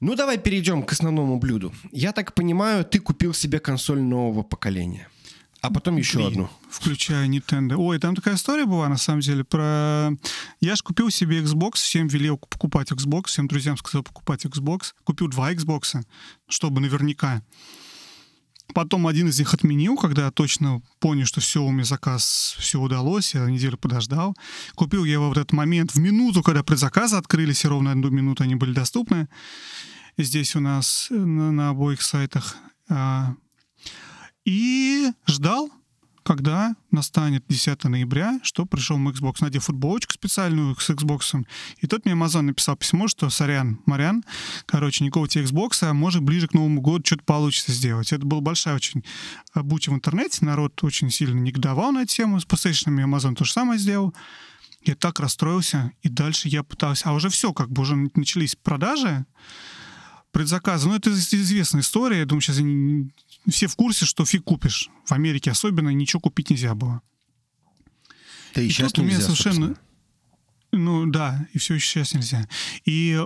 ну давай перейдем к основному блюду. Я так понимаю, ты купил себе консоль нового поколения. А потом еще Три, одну. Включая Nintendo. Ой, там такая история была, на самом деле, про... Я ж купил себе Xbox, всем велел покупать Xbox, всем друзьям сказал покупать Xbox. Купил два Xbox, чтобы наверняка. Потом один из них отменил, когда я точно понял, что все, у меня заказ, все удалось, я неделю подождал. Купил я его в этот момент, в минуту, когда предзаказы открылись, и ровно одну минуту они были доступны. Здесь у нас на, на обоих сайтах. А, И ждал, когда настанет 10 ноября, что пришел мой Xbox, надев футболочку специальную с Xbox. И тут мне Amazon написал письмо, что сорян, Марян, короче, никакого тебе Xbox, а может ближе к Новому году что-то получится сделать. Это была большая очень буча в интернете, народ очень сильно негодовал на эту тему, с PlayStation Amazon то же самое сделал. Я так расстроился, и дальше я пытался... А уже все, как бы уже начались продажи, предзаказы. Ну, это известная история. Я думаю, сейчас не- все в курсе, что фиг купишь. В Америке особенно ничего купить нельзя было. Да и, И сейчас тут у меня нельзя, совершенно... собственно. Ну да, и все еще сейчас нельзя. И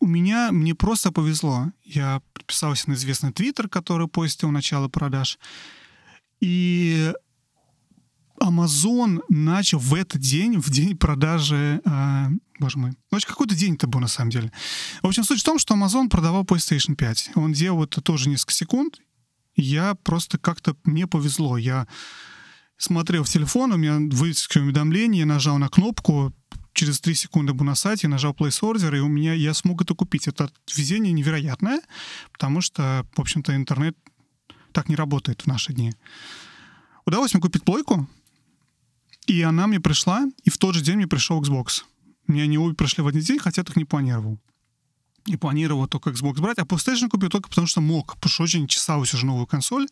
у меня, мне просто повезло. Я подписался на известный твиттер, который постил начало продаж. И Amazon начал в этот день, в день продажи... а, боже мой. Ну, очень какой-то день это был на самом деле. В общем, суть в том, что Amazon продавал PlayStation 5. Он делал это тоже несколько секунд. Я просто как-то... Мне повезло. Я смотрел в телефон, у меня выскочило уведомление, я нажал на кнопку, через 3 секунды был на сайте, нажал place order, и у меня я смог это купить. Это везение невероятное, потому что, в общем-то, интернет так не работает в наши дни. Удалось мне купить плойку, и она мне пришла, и в тот же день мне пришел Xbox. Мне они обе пришли в один день, хотя я так не планировал. И планировал только Xbox брать, а PlayStation купил только потому, что мог, потому что очень чесалась уже новую консоль,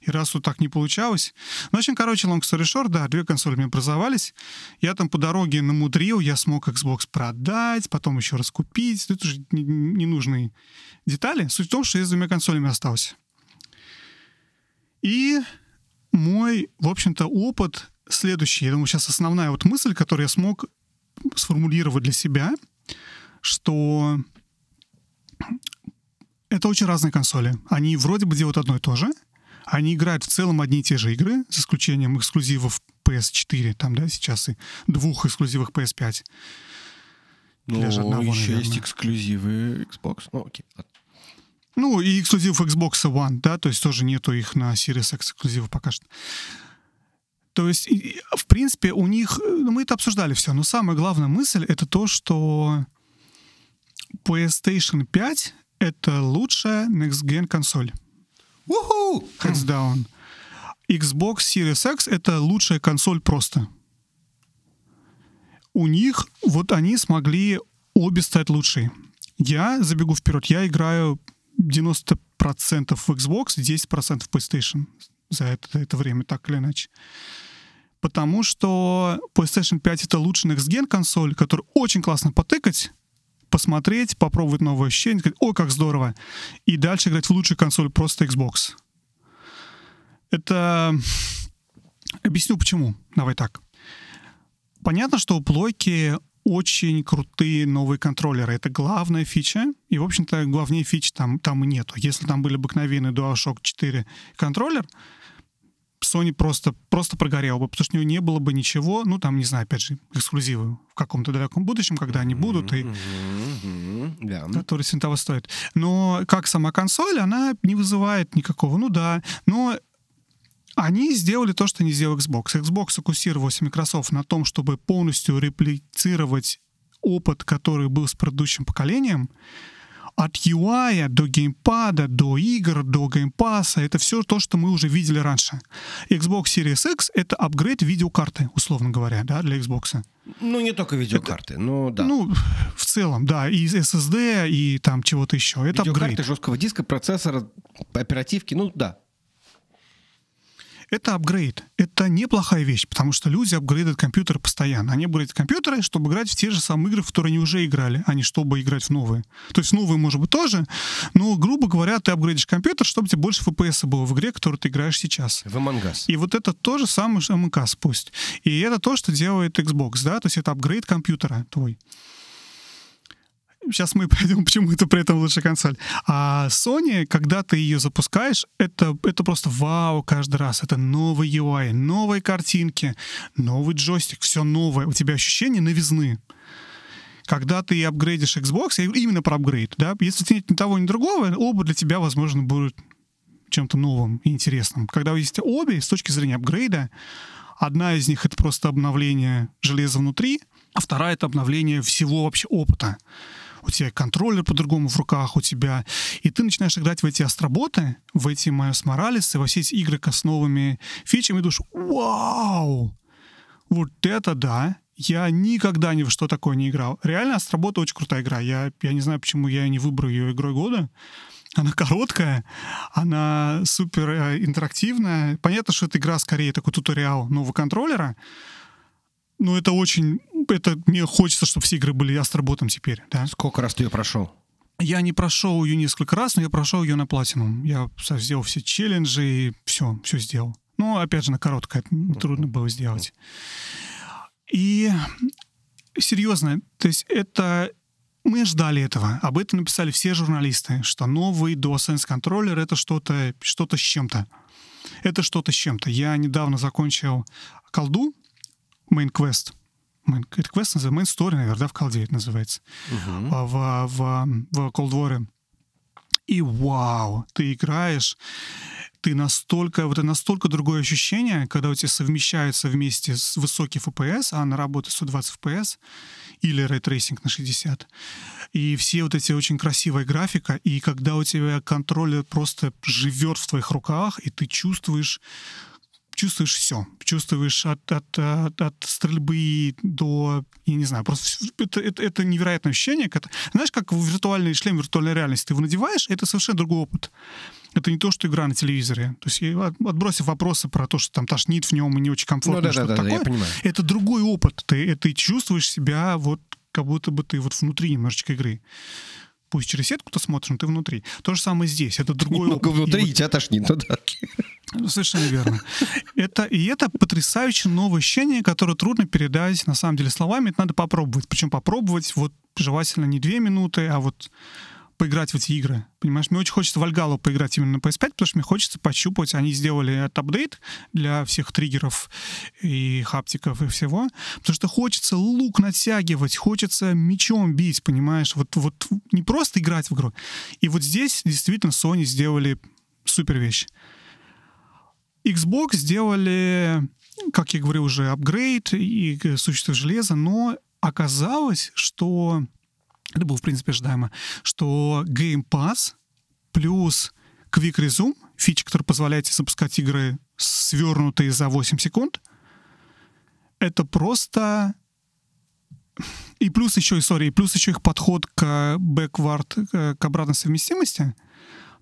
и раз вот так не получалось. Ну, общем, короче, long story short, да, две консоли меня образовались. Я там по дороге намудрил, я смог Xbox продать, потом еще раз купить. Это уже не- не- ненужные детали. Суть в том, что я с двумя консолями остался. И мой, в общем-то, опыт следующий. Я думаю, сейчас основная вот мысль, которую я смог сформулировать для себя, что это очень разные консоли. Они вроде бы делают одно и то же. Они играют в целом одни и те же игры, с исключением эксклюзивов PS4, там, да, сейчас и двух эксклюзивах PS5. Ну, Даже одного, еще есть наверное. эксклюзивы Xbox. Ну, окей. Ну, и эксклюзив Xbox One, да, то есть тоже нету их на Series X эксклюзивов пока что. То есть, в принципе, у них, э, ну, мы это обсуждали все, но самая главная мысль это то, что PlayStation 5 — это лучшая Next Gen консоль. Уху! Hands down. Xbox Series X — это лучшая консоль просто. У них, вот они смогли обе стать лучшей. Я забегу вперед, я играю 90% в Xbox, 10% в PlayStation за это, за это время, так или иначе. Потому что PlayStation 5 — это лучшая Next Gen консоль, которую очень классно потыкать, посмотреть, попробовать новые ощущения, сказать, ой, как здорово, и дальше играть в лучшую консоль просто Xbox. Это... Объясню почему. Давай так. Понятно, что у плойки очень крутые новые контроллеры. Это главная фича. И, в общем-то, главнее фич там, там и нету. Если там были обыкновенный DualShock 4 контроллер, Sony просто, просто прогорел бы, потому что у него не было бы ничего, ну, там, не знаю, опять же, эксклюзивы в каком-то далеком будущем, когда они будут, и Да. который того стоит. Но как сама консоль, она не вызывает никакого, ну да, но они сделали то, что не сделал Xbox. Xbox сфокусировался Microsoft на том, чтобы полностью реплицировать опыт, который был с предыдущим поколением, от UI до геймпада, до игр, до Game Pass а, это все то, что мы уже видели раньше. Xbox Series X — это апгрейд видеокарты, условно говоря, да, для Xbox. Ну, не только видеокарты, но да. Ну, в целом, да, и SSD, и там чего-то еще. Это Видеокарты, апгрейд. жесткого диска, процессора, оперативки, ну да. Это апгрейд. Это неплохая вещь, потому что люди апгрейдят компьютеры постоянно. Они апгрейдят компьютеры, чтобы играть в те же самые игры, в которые они уже играли, а не чтобы играть в новые. То есть новые, может быть, тоже, но, грубо говоря, ты апгрейдишь компьютер, чтобы тебе больше FPS было в игре, которую ты играешь сейчас. В Among Us. И вот это то же самое что МКС пусть. И это то, что делает Xbox, да, то есть это апгрейд компьютера твой. Сейчас мы пойдем, почему это при этом лучшая консоль. А Sony, когда ты ее запускаешь, это, это просто вау каждый раз. Это новый UI, новые картинки, новый джойстик, все новое. У тебя ощущение новизны. Когда ты апгрейдишь Xbox, я именно про апгрейд, да, если нет ни того, ни другого, оба для тебя, возможно, будут чем-то новым и интересным. Когда есть обе, с точки зрения апгрейда, одна из них — это просто обновление железа внутри, а вторая — это обновление всего вообще опыта. У тебя контроллер по-другому в руках, у тебя... И ты начинаешь играть в эти астроботы, в эти Майос Моралесы, во все эти игры с новыми фичами, и думаешь, вау! Вот это да! Я никогда ни во что такое не играл. Реально, Астробота очень крутая игра. Я, я не знаю, почему я не выбрал ее игрой года. Она короткая, она супер э, интерактивная. Понятно, что эта игра скорее такой туториал нового контроллера, но это очень... Это мне хочется, чтобы все игры были астроботом теперь, да. Сколько раз ты ее прошел? Я не прошел ее несколько раз, но я прошел ее на платину. Я сделал все челленджи и все, все сделал. Но, опять же, на короткое трудно было сделать. И серьезно, то есть это... Мы ждали этого. Об этом написали все журналисты, что новый DualSense контроллер — это что-то что с чем-то. Это что-то с чем-то. Я недавно закончил колду, Main Quest. Main, это квест называется, Main Story, наверное, да, в колде это называется а, в, в, в Cold War. И вау, ты играешь, ты настолько, вот это настолько другое ощущение, когда у тебя совмещается вместе с высокий FPS, а она работает 120 FPS, или ray tracing на 60. И все вот эти очень красивая графика, и когда у тебя контроллер просто живет в твоих руках, и ты чувствуешь чувствуешь все. Чувствуешь от, от, от, от стрельбы до, я не знаю, просто это, это, это невероятное ощущение. Знаешь, как виртуальный шлем виртуальной реальности ты его надеваешь, это совершенно другой опыт. Это не то, что игра на телевизоре. То есть, я от- отбросив вопросы про то, что там тошнит в нем и не очень комфортно, Ну, что-то да-да-да, я такое, понимаю. это другой опыт. Ты, ты чувствуешь себя вот как будто бы ты вот внутри немножечко игры. Пусть через сетку ты смотришь, но ты внутри. То же самое здесь. Это другой Немного опыт. И внутри, вот и тебя тошнит. Ну да. ну, Совершенно верно. Это, и это потрясающее новое ощущение, которое трудно передать, на самом деле, словами. Это надо попробовать. Причем попробовать вот желательно не две минуты, а вот поиграть в эти игры. Понимаешь, мне очень хочется в Альгалу поиграть именно на PS5, потому что мне хочется пощупать. Они сделали этот апдейт для всех триггеров и хаптиков и всего. Потому что хочется лук натягивать, хочется мечом бить, понимаешь? Вот, вот не просто играть в игру. И вот здесь действительно Sony сделали супер вещь. Xbox сделали, как я говорил уже, апгрейд и существо железа, но оказалось, что это было, в принципе, ожидаемо, что Game Pass плюс Quick Resume, фича, которая позволяет запускать игры, свернутые за 8 секунд, это просто... И плюс еще, и, sorry, и плюс еще их подход к backward, э, к обратной совместимости,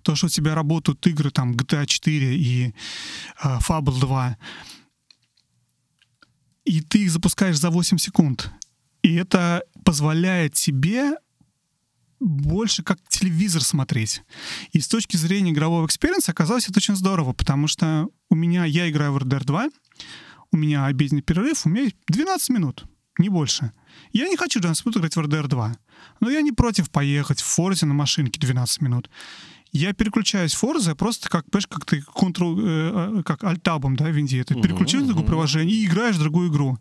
то, что у тебя работают игры, там, GTA 4 и uh, Fable 2, и ты их запускаешь за 8 секунд. И это позволяет тебе больше как телевизор смотреть. И с точки зрения игрового experience а оказалось это очень здорово, потому что у меня, я играю в RDR 2, у меня обеденный перерыв, у меня есть 12 минут, не больше. Я не хочу 12 минут играть в RDR 2, но я не против поехать в Форзе на машинке 12 минут. Я переключаюсь в Forza просто как, понимаешь, как ты контрол, э, э как альтабом, да, в Винде. Ты uh-huh, переключил uh-huh. другое приложение и играешь в другую игру.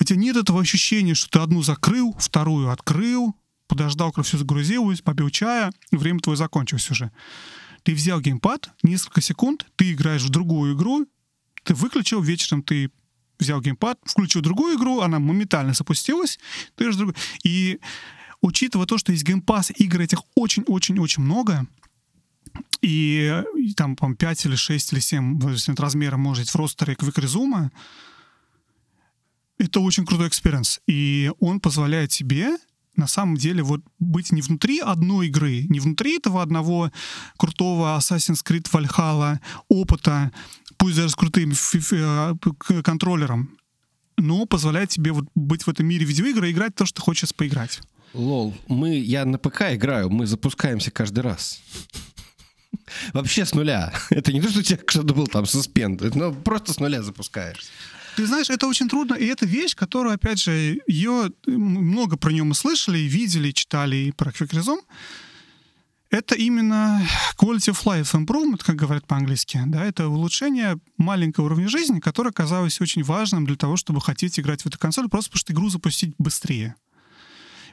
У тебя нет этого ощущения, что ты одну закрыл, вторую открыл, подождал, когда все загрузилось, попил чая, время твое закончилось уже. Ты взял геймпад, несколько секунд, ты играешь в другую игру, ты выключил, вечером ты взял геймпад, включил другую игру, она моментально запустилась, ты играешь другую. И учитывая то, что есть Game Pass, игр этих очень-очень-очень много, и, и там, по 5 или 6 или 7 от размера может быть в roster е Quick Resume а, это очень крутой experience. И он позволяет тебе на самом деле вот быть не внутри одной игры, не внутри этого одного крутого Assassin's Creed Valhalla опыта, пусть даже с крутым э, контроллером, но позволяет тебе вот быть в этом мире видеоигр и играть то, что хочешь поиграть. Лол, мы, я на ПК играю, мы запускаемся каждый раз. Вообще с нуля. Это не то, что у тебя что-то был там суспенд, но просто с нуля запускаешься. Ты знаешь, это очень трудно, и это вещь, которую, опять же, ее много про нее мы слышали, видели, читали и про квикризом. Это именно quality of life improvement, как говорят по-английски. Да, это улучшение маленького уровня жизни, которое оказалось очень важным для того, чтобы хотеть играть в эту консоль, просто потому что игру запустить быстрее.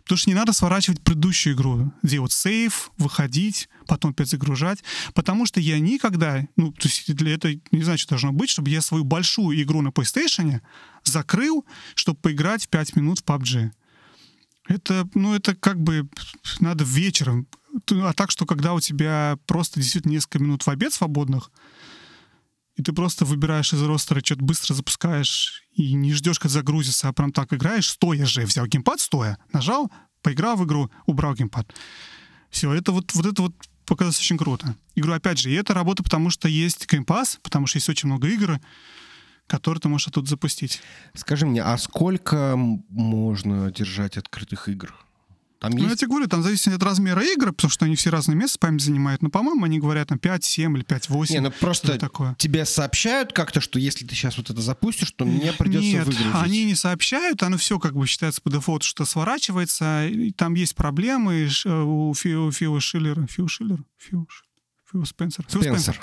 Потому что не надо сворачивать предыдущую игру, делать сейф, выходить, потом опять загружать. Потому что я никогда, ну, то есть для этого не знаю, что должно быть, чтобы я свою большую игру на PlayStation закрыл, чтобы поиграть 5 минут в PUBG. Это, ну, это как бы надо вечером. А так, что когда у тебя просто действительно несколько минут в обед свободных, и ты просто выбираешь из ростера, что-то быстро запускаешь и не ждешь, когда загрузится, а прям так играешь, стоя же, взял геймпад стоя, нажал, поиграл в игру, убрал геймпад. Все, это вот, вот это вот показалось очень круто. Игру, опять же, и это работа, потому что есть геймпас, потому что есть очень много игр, которые ты можешь оттуда запустить. Скажи мне, а сколько можно держать открытых игр? Там ну, есть... я тебе говорю, там зависит от размера игры, потому что они все разные места память занимают. Но, по-моему, они говорят там 5, 7 или 5, 8. Не, ну просто такое. тебе сообщают как-то, что если ты сейчас вот это запустишь, то мне придется Нет, выгрузить. они не сообщают, оно все как бы считается по дефолту, что сворачивается. И там есть проблемы э, у Фила Шиллера. Фил Шиллер? Фил Шиллер. Фил Спенсер. Фил Спенсер.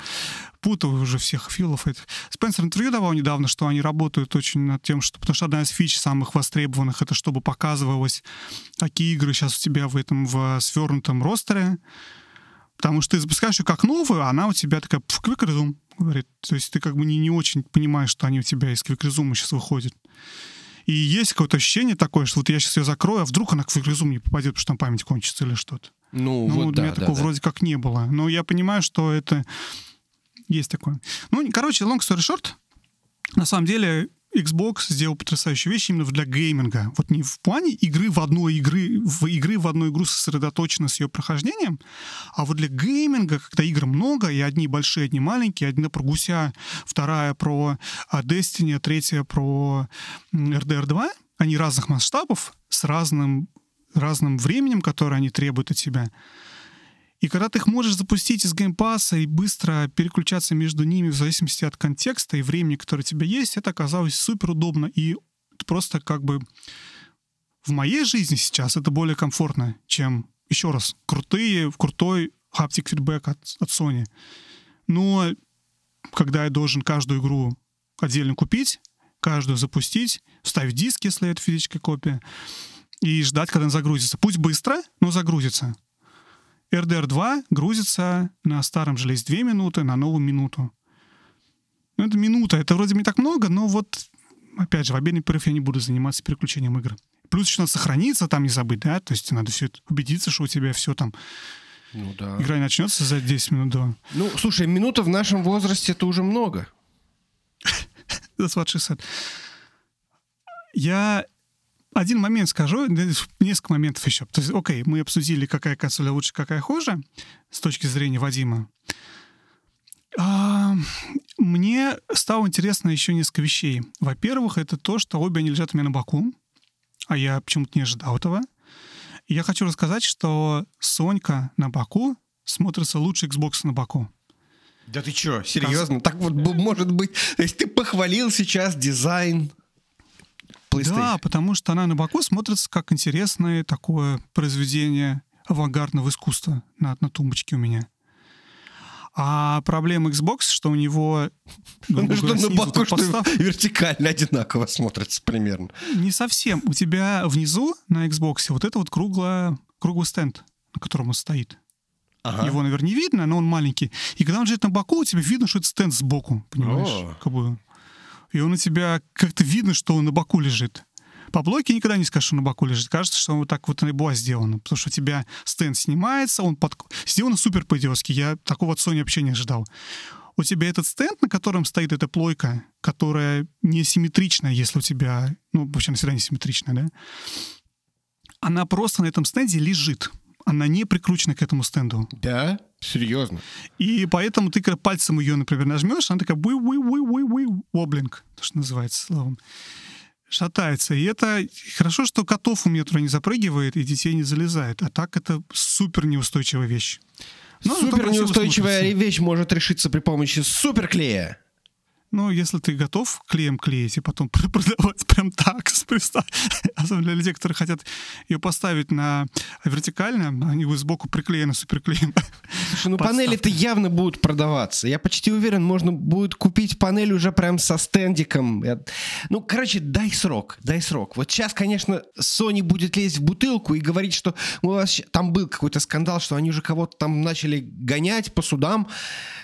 Путаю уже всех Филов. Спенсер интервью давал недавно, что они работают очень над тем, что... Потому что одна из фич самых востребованных, это чтобы показывалось, какие игры сейчас у тебя в этом в свернутом ростере. Потому что ты запускаешь ее как новую, а она у тебя такая в Quick Resume, говорит. То есть ты как бы не, не очень понимаешь, что они у тебя из Quick Resume сейчас выходят. И есть какое-то ощущение такое, что вот я сейчас ее закрою, а вдруг она к Quick Resume не попадет, потому что там память кончится или что-то. Ну, ну вот у да, меня да, такого да. вроде как не было. Но я понимаю, что это есть такое. Ну, короче, long story short, на самом деле Xbox сделал потрясающую вещь именно для гейминга. Вот не в плане игры в одной игры, в игры в одну игру сосредоточено с ее прохождением, а вот для гейминга, когда игр много, и одни большие, одни маленькие, одна про гуся, вторая про а, Destiny, третья про RDR 2, они разных масштабов, с разным разным временем, которое они требуют от тебя. И когда ты их можешь запустить из Game Pass а и быстро переключаться между ними в зависимости от контекста и времени, которое у тебя есть, это оказалось супер удобно. И просто как бы в моей жизни сейчас это более комфортно, чем еще раз, крутые, крутой haptic feedback от, от Sony. Но когда я должен каждую игру отдельно купить, каждую запустить, вставить диск, если это физическая копия, и ждать, когда она загрузится. Пусть быстро, но загрузится. RDR 2 грузится на старом железе 2 минуты, на новую минуту. Ну, это минута. Это вроде не так много, но вот, опять же, в обеденный перерыв я не буду заниматься переключением игр. Плюс еще надо сохраниться, там не забыть, да? То есть надо все это убедиться, что у тебя все там Ну да. Игра не начнется за 10 минут до. Ну, слушай, минута в нашем возрасте это уже много. That's what she said. Я один момент скажу, несколько моментов еще. То есть, окей, мы обсудили, какая консоль лучше, какая хуже, с точки зрения Вадима. А, мне стало интересно еще несколько вещей. Во-первых, это то, что обе они лежат у меня на боку, а я почему-то не ожидал этого. И я хочу рассказать, что Сонька на боку смотрится лучше Xbox на боку. Да ты что, серьезно? Так вот может быть. То есть ты похвалил сейчас дизайн PlayStation. Да, потому что она на боку смотрится как интересное такое произведение авангардного искусства на, на тумбочке у меня. А проблема Xbox, что у него Ну что на боку, что вертикально одинаково смотрится примерно. Не совсем. У тебя внизу на Xbox вот это вот круглое, круглый стенд, на котором он стоит. Ага. Его, наверное, не видно, но он маленький. И когда он лежит на боку, у тебя видно, что это стенд сбоку, понимаешь? О. Как бы. И он у тебя как-то видно, что он на боку лежит. По блоке никогда не скажешь, что он на боку лежит. Кажется, что вот так вот и было сделано. Потому что у тебя стенд снимается, он под... сделано супер по-идиотски. Я такого от Sony вообще не ожидал. У тебя этот стенд, на котором стоит эта плойка, которая несимметричная, если у тебя... Ну, вообще, она всегда несимметричная, да? Она просто на этом стенде лежит. Она не прикручена к этому стенду. Да? Серьезно? И поэтому ты, когда пальцем ее, например, нажмешь, она такая вы вы вы вы вы воблинг, то, что называется словом, шатается. И это хорошо, что котов у меня туда не запрыгивает и детей не залезает. А так это супер неустойчивая вещь. Но зато Супер неустойчивая вещь может решиться при помощи суперклея. Ну, если ты готов клеем клеить и потом пр- продавать прям так, с приста- особенно для людей, которые хотят ее поставить на вертикально, они его сбоку приклеены суперклеем. Слушай, ну панели-то явно будут продаваться. Я почти уверен, можно будет купить панель уже прям со стендиком. Ну, короче, дай срок, дай срок. Вот сейчас, конечно, Sony будет лезть в бутылку и говорить, что у вас там был какой-то скандал, что они уже кого-то там начали гонять по судам.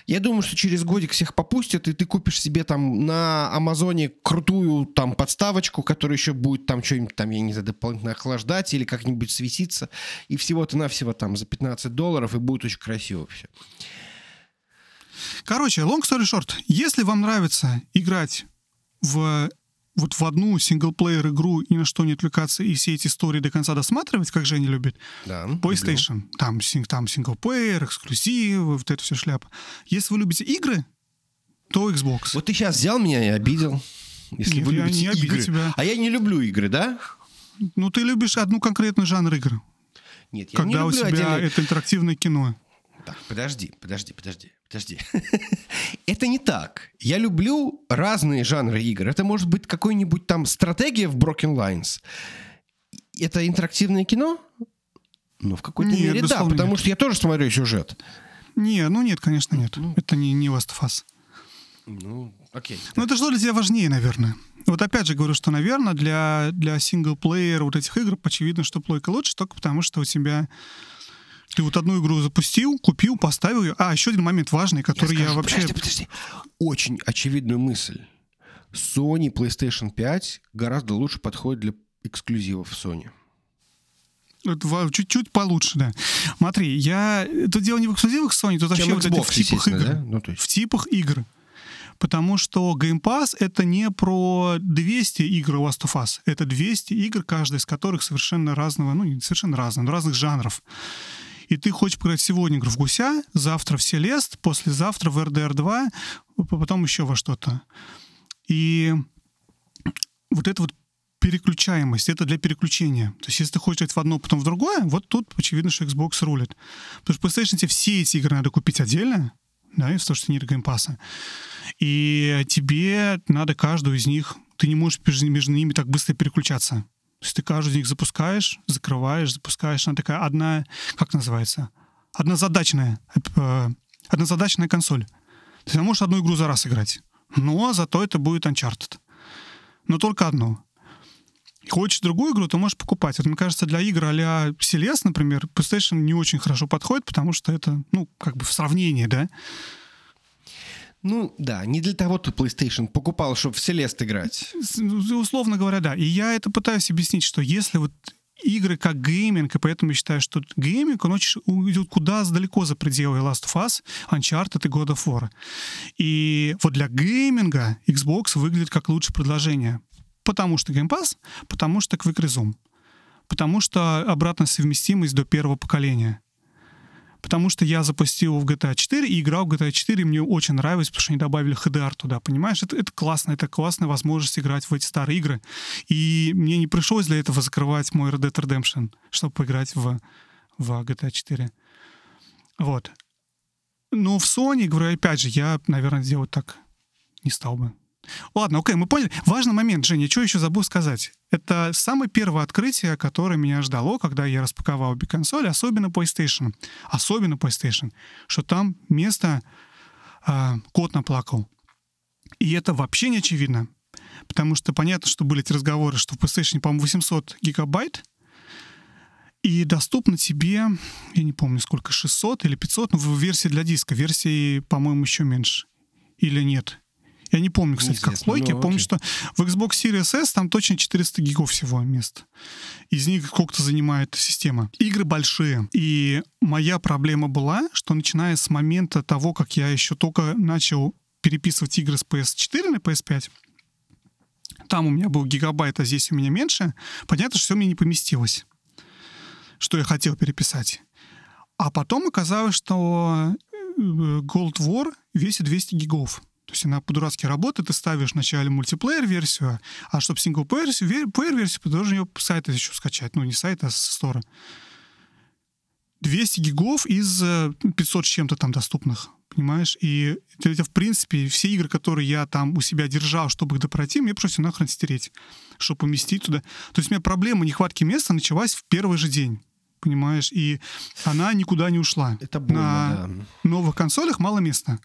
Я думаю, что через годик всех попустят, и ты купишь себе там на Амазоне крутую там подставочку, которая еще будет там что-нибудь там, я не знаю, дополнительно охлаждать или как-нибудь светиться. И всего-то навсего там за 15 долларов, и будет очень красиво все. Короче, long story short, если вам нравится играть в вот в одну синглплеер игру и ни на что не отвлекаться и все эти истории до конца досматривать, как Женя любит, Да, PlayStation, там, син- там синглплеер, эксклюзивы, вот это все шляпа. Если вы любите игры, то Xbox. Вот ты сейчас взял меня и обидел. Если Нет, вы я любите не обидел игры. тебя. А я не люблю игры, да? Ну, ты любишь одну конкретную жанр игр, Нет, я не когда у люблю тебя отдельные- это интерактивное кино. Так, подожди, подожди, подожди, подожди. Это не так. Я люблю разные жанры игр. Это может быть какой-нибудь там стратегия в Broken Lines. Это интерактивное кино? Ну, в какой-то мере да, потому нет. что я тоже смотрю сюжет. Не, ну нет, конечно, нет. Это не, не Last of Us. Ну, окей. Ну, это что для тебя важнее, наверное? Вот опять же говорю, что, наверное, для, для синглплеера вот этих игр очевидно, что плойка лучше, только потому что у тебя... Ты вот одну игру запустил, купил, поставил ее. А, еще один момент важный, который я, скажу, вообще... Подожди, подожди. Очень очевидную мысль. Sony PlayStation 5 гораздо лучше подходит для эксклюзивов Sony. Это чуть-чуть получше, да. Смотри, я... Это дело не в эксклюзивах Sony, тут вообще Чем вот эти Xbox, в типах естественно, игр. да? Ну, то есть. В типах игр. Потому что Game Pass — это не про 200 игр Last of Us. Это 200 игр, каждая из которых совершенно разного, ну, не совершенно разного, но разных жанров. И ты хочешь поиграть сегодня игру в Гуся, завтра в Селест, послезавтра в RDR 2, потом еще во что-то. И вот это вот переключаемость, это для переключения. То есть, если ты хочешь играть в одно, потом в другое, вот тут очевидно, что Xbox рулит. Потому что PlayStation тебе все эти игры надо купить отдельно, да, из-за того, что нет геймпаса. И тебе надо каждую из них, ты не можешь между, ними так быстро переключаться. То есть ты каждый из них запускаешь, закрываешь, запускаешь. Она такая одна, как называется? Однозадачная, э, однозадачная консоль. То есть она может одну игру за раз играть. Но зато это будет Uncharted. Но только одну. Хочешь другую игру, то можешь покупать. Вот, мне кажется, для игр а-ля Celeste, например, PlayStation не очень хорошо подходит, потому что это, ну, как бы в сравнении, да? Ну, да, не для того ты PlayStation покупал, чтобы в Celeste играть. Условно говоря, да. И я это пытаюсь объяснить, что если вот игры как гейминг, и поэтому я считаю, что гейминг, он очень идет куда далеко за пределы Last of Us, Uncharted и God of War. И вот для гейминга Xbox выглядит как лучшее предложение. Потому что Game Pass, потому что Quick Resume, потому что обратная совместимость до первого поколения. Потому что я запустил в GTA 4 и играл в GTA 4, и мне очень нравилось, потому что они добавили HDR туда, понимаешь? Это, это классно, это классная возможность играть в эти старые игры. И мне не пришлось для этого закрывать мой Red Dead Redemption, чтобы поиграть в, в GTA 4. Вот. Но в Sony, говорю, опять же, я, наверное, делать так не стал бы. Ладно, окей, мы поняли. Важный момент, Женя, что еще забыл сказать? Это самое первое открытие, которое меня ждало, когда я распаковал обе консоли, особенно PlayStation. Особенно PlayStation. Что там место э, кот наплакал. И это вообще не очевидно. Потому что понятно, что были эти разговоры, что в PlayStation, по-моему, 800 гигабайт, и доступно тебе, я не помню, сколько, 600 или 500, но в версии для диска. Версии, по-моему, еще меньше. Или нет? Я не помню, кстати, как в логике. Ну, помню, что в Xbox Series S там точно 400 гигов всего мест. Из них сколько-то занимает система. Игры большие. И моя проблема была, что начиная с момента того, как я еще только начал переписывать игры с PS4 на PS5, там у меня был гигабайт, а здесь у меня меньше, понятно, что все мне не поместилось, что я хотел переписать. А потом оказалось, что э, Gold War весит 200 гигов. То есть она по-дурацки работает, ты ставишь вначале мультиплеер-версию, а чтобы синглплеер-версию, ты должен ее сайта еще скачать. Ну, не сайта, а с стора. 200 гигов из 500 э, с чем-то там доступных, понимаешь? И это, в принципе, все игры, которые я там у себя держал, чтобы их допройти, мне пришлось нахрен стереть, чтобы поместить туда. То есть у меня проблема нехватки места началась в первый же день понимаешь, и она никуда не ушла. Это больно, На да. новых консолях мало места.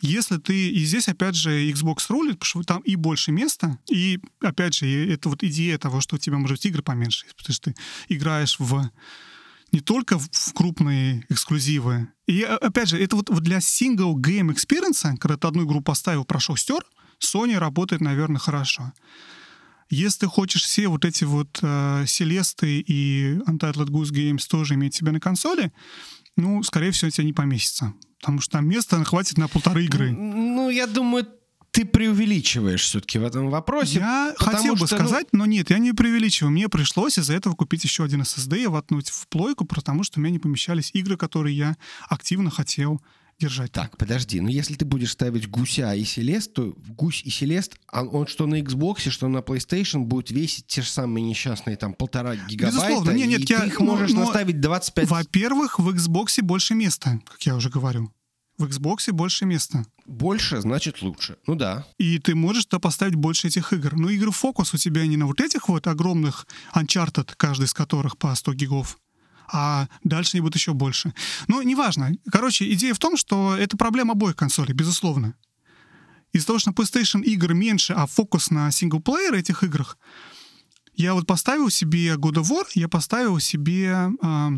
Если ты... И здесь, опять же, Xbox рулит, потому что там и больше места, и, опять же, это вот идея того, что у тебя, может быть, игры поменьше, потому что ты играешь в не только в крупные эксклюзивы. И, опять же, это вот, вот для single game experience, когда ты одну игру поставил, прошел, стер, Sony работает, наверное, хорошо. Если хочешь все вот эти вот э, Селесты и Untitled Goose Games тоже иметь себя на консоли, ну, скорее всего, тебе не поместится. Потому что там места хватит на полторы игры. Ну, я думаю, ты преувеличиваешь все-таки в этом вопросе. Я хотел бы что, ну, сказать, ну... но нет, я не преувеличиваю. Мне пришлось из-за этого купить еще один SSD и воткнуть в плойку, потому что у меня не помещались игры, которые я активно хотел держать. Так, подожди, ну если ты будешь ставить гуся и Селест, то гусь и Селест, а он что на Xbox, что на PlayStation будет весить те же самые несчастные там полтора гигабайта. Безусловно, нет, нет, и я, ты их можешь но, наставить 25... Во-первых, в Xbox больше места, как я уже говорю. В Xbox больше места. Больше значит лучше. Ну да. И ты можешь туда поставить больше этих игр. Но игры фокус у тебя не на вот этих вот огромных Uncharted, каждый из которых по 100 гигов, а дальше они будут еще больше. Но неважно. Короче, идея в том, что это проблема обоих консолей, безусловно. Из-за того, что на PlayStation игр меньше, а фокус на синглплеер этих играх, я вот поставил себе God of War, я поставил себе... Э,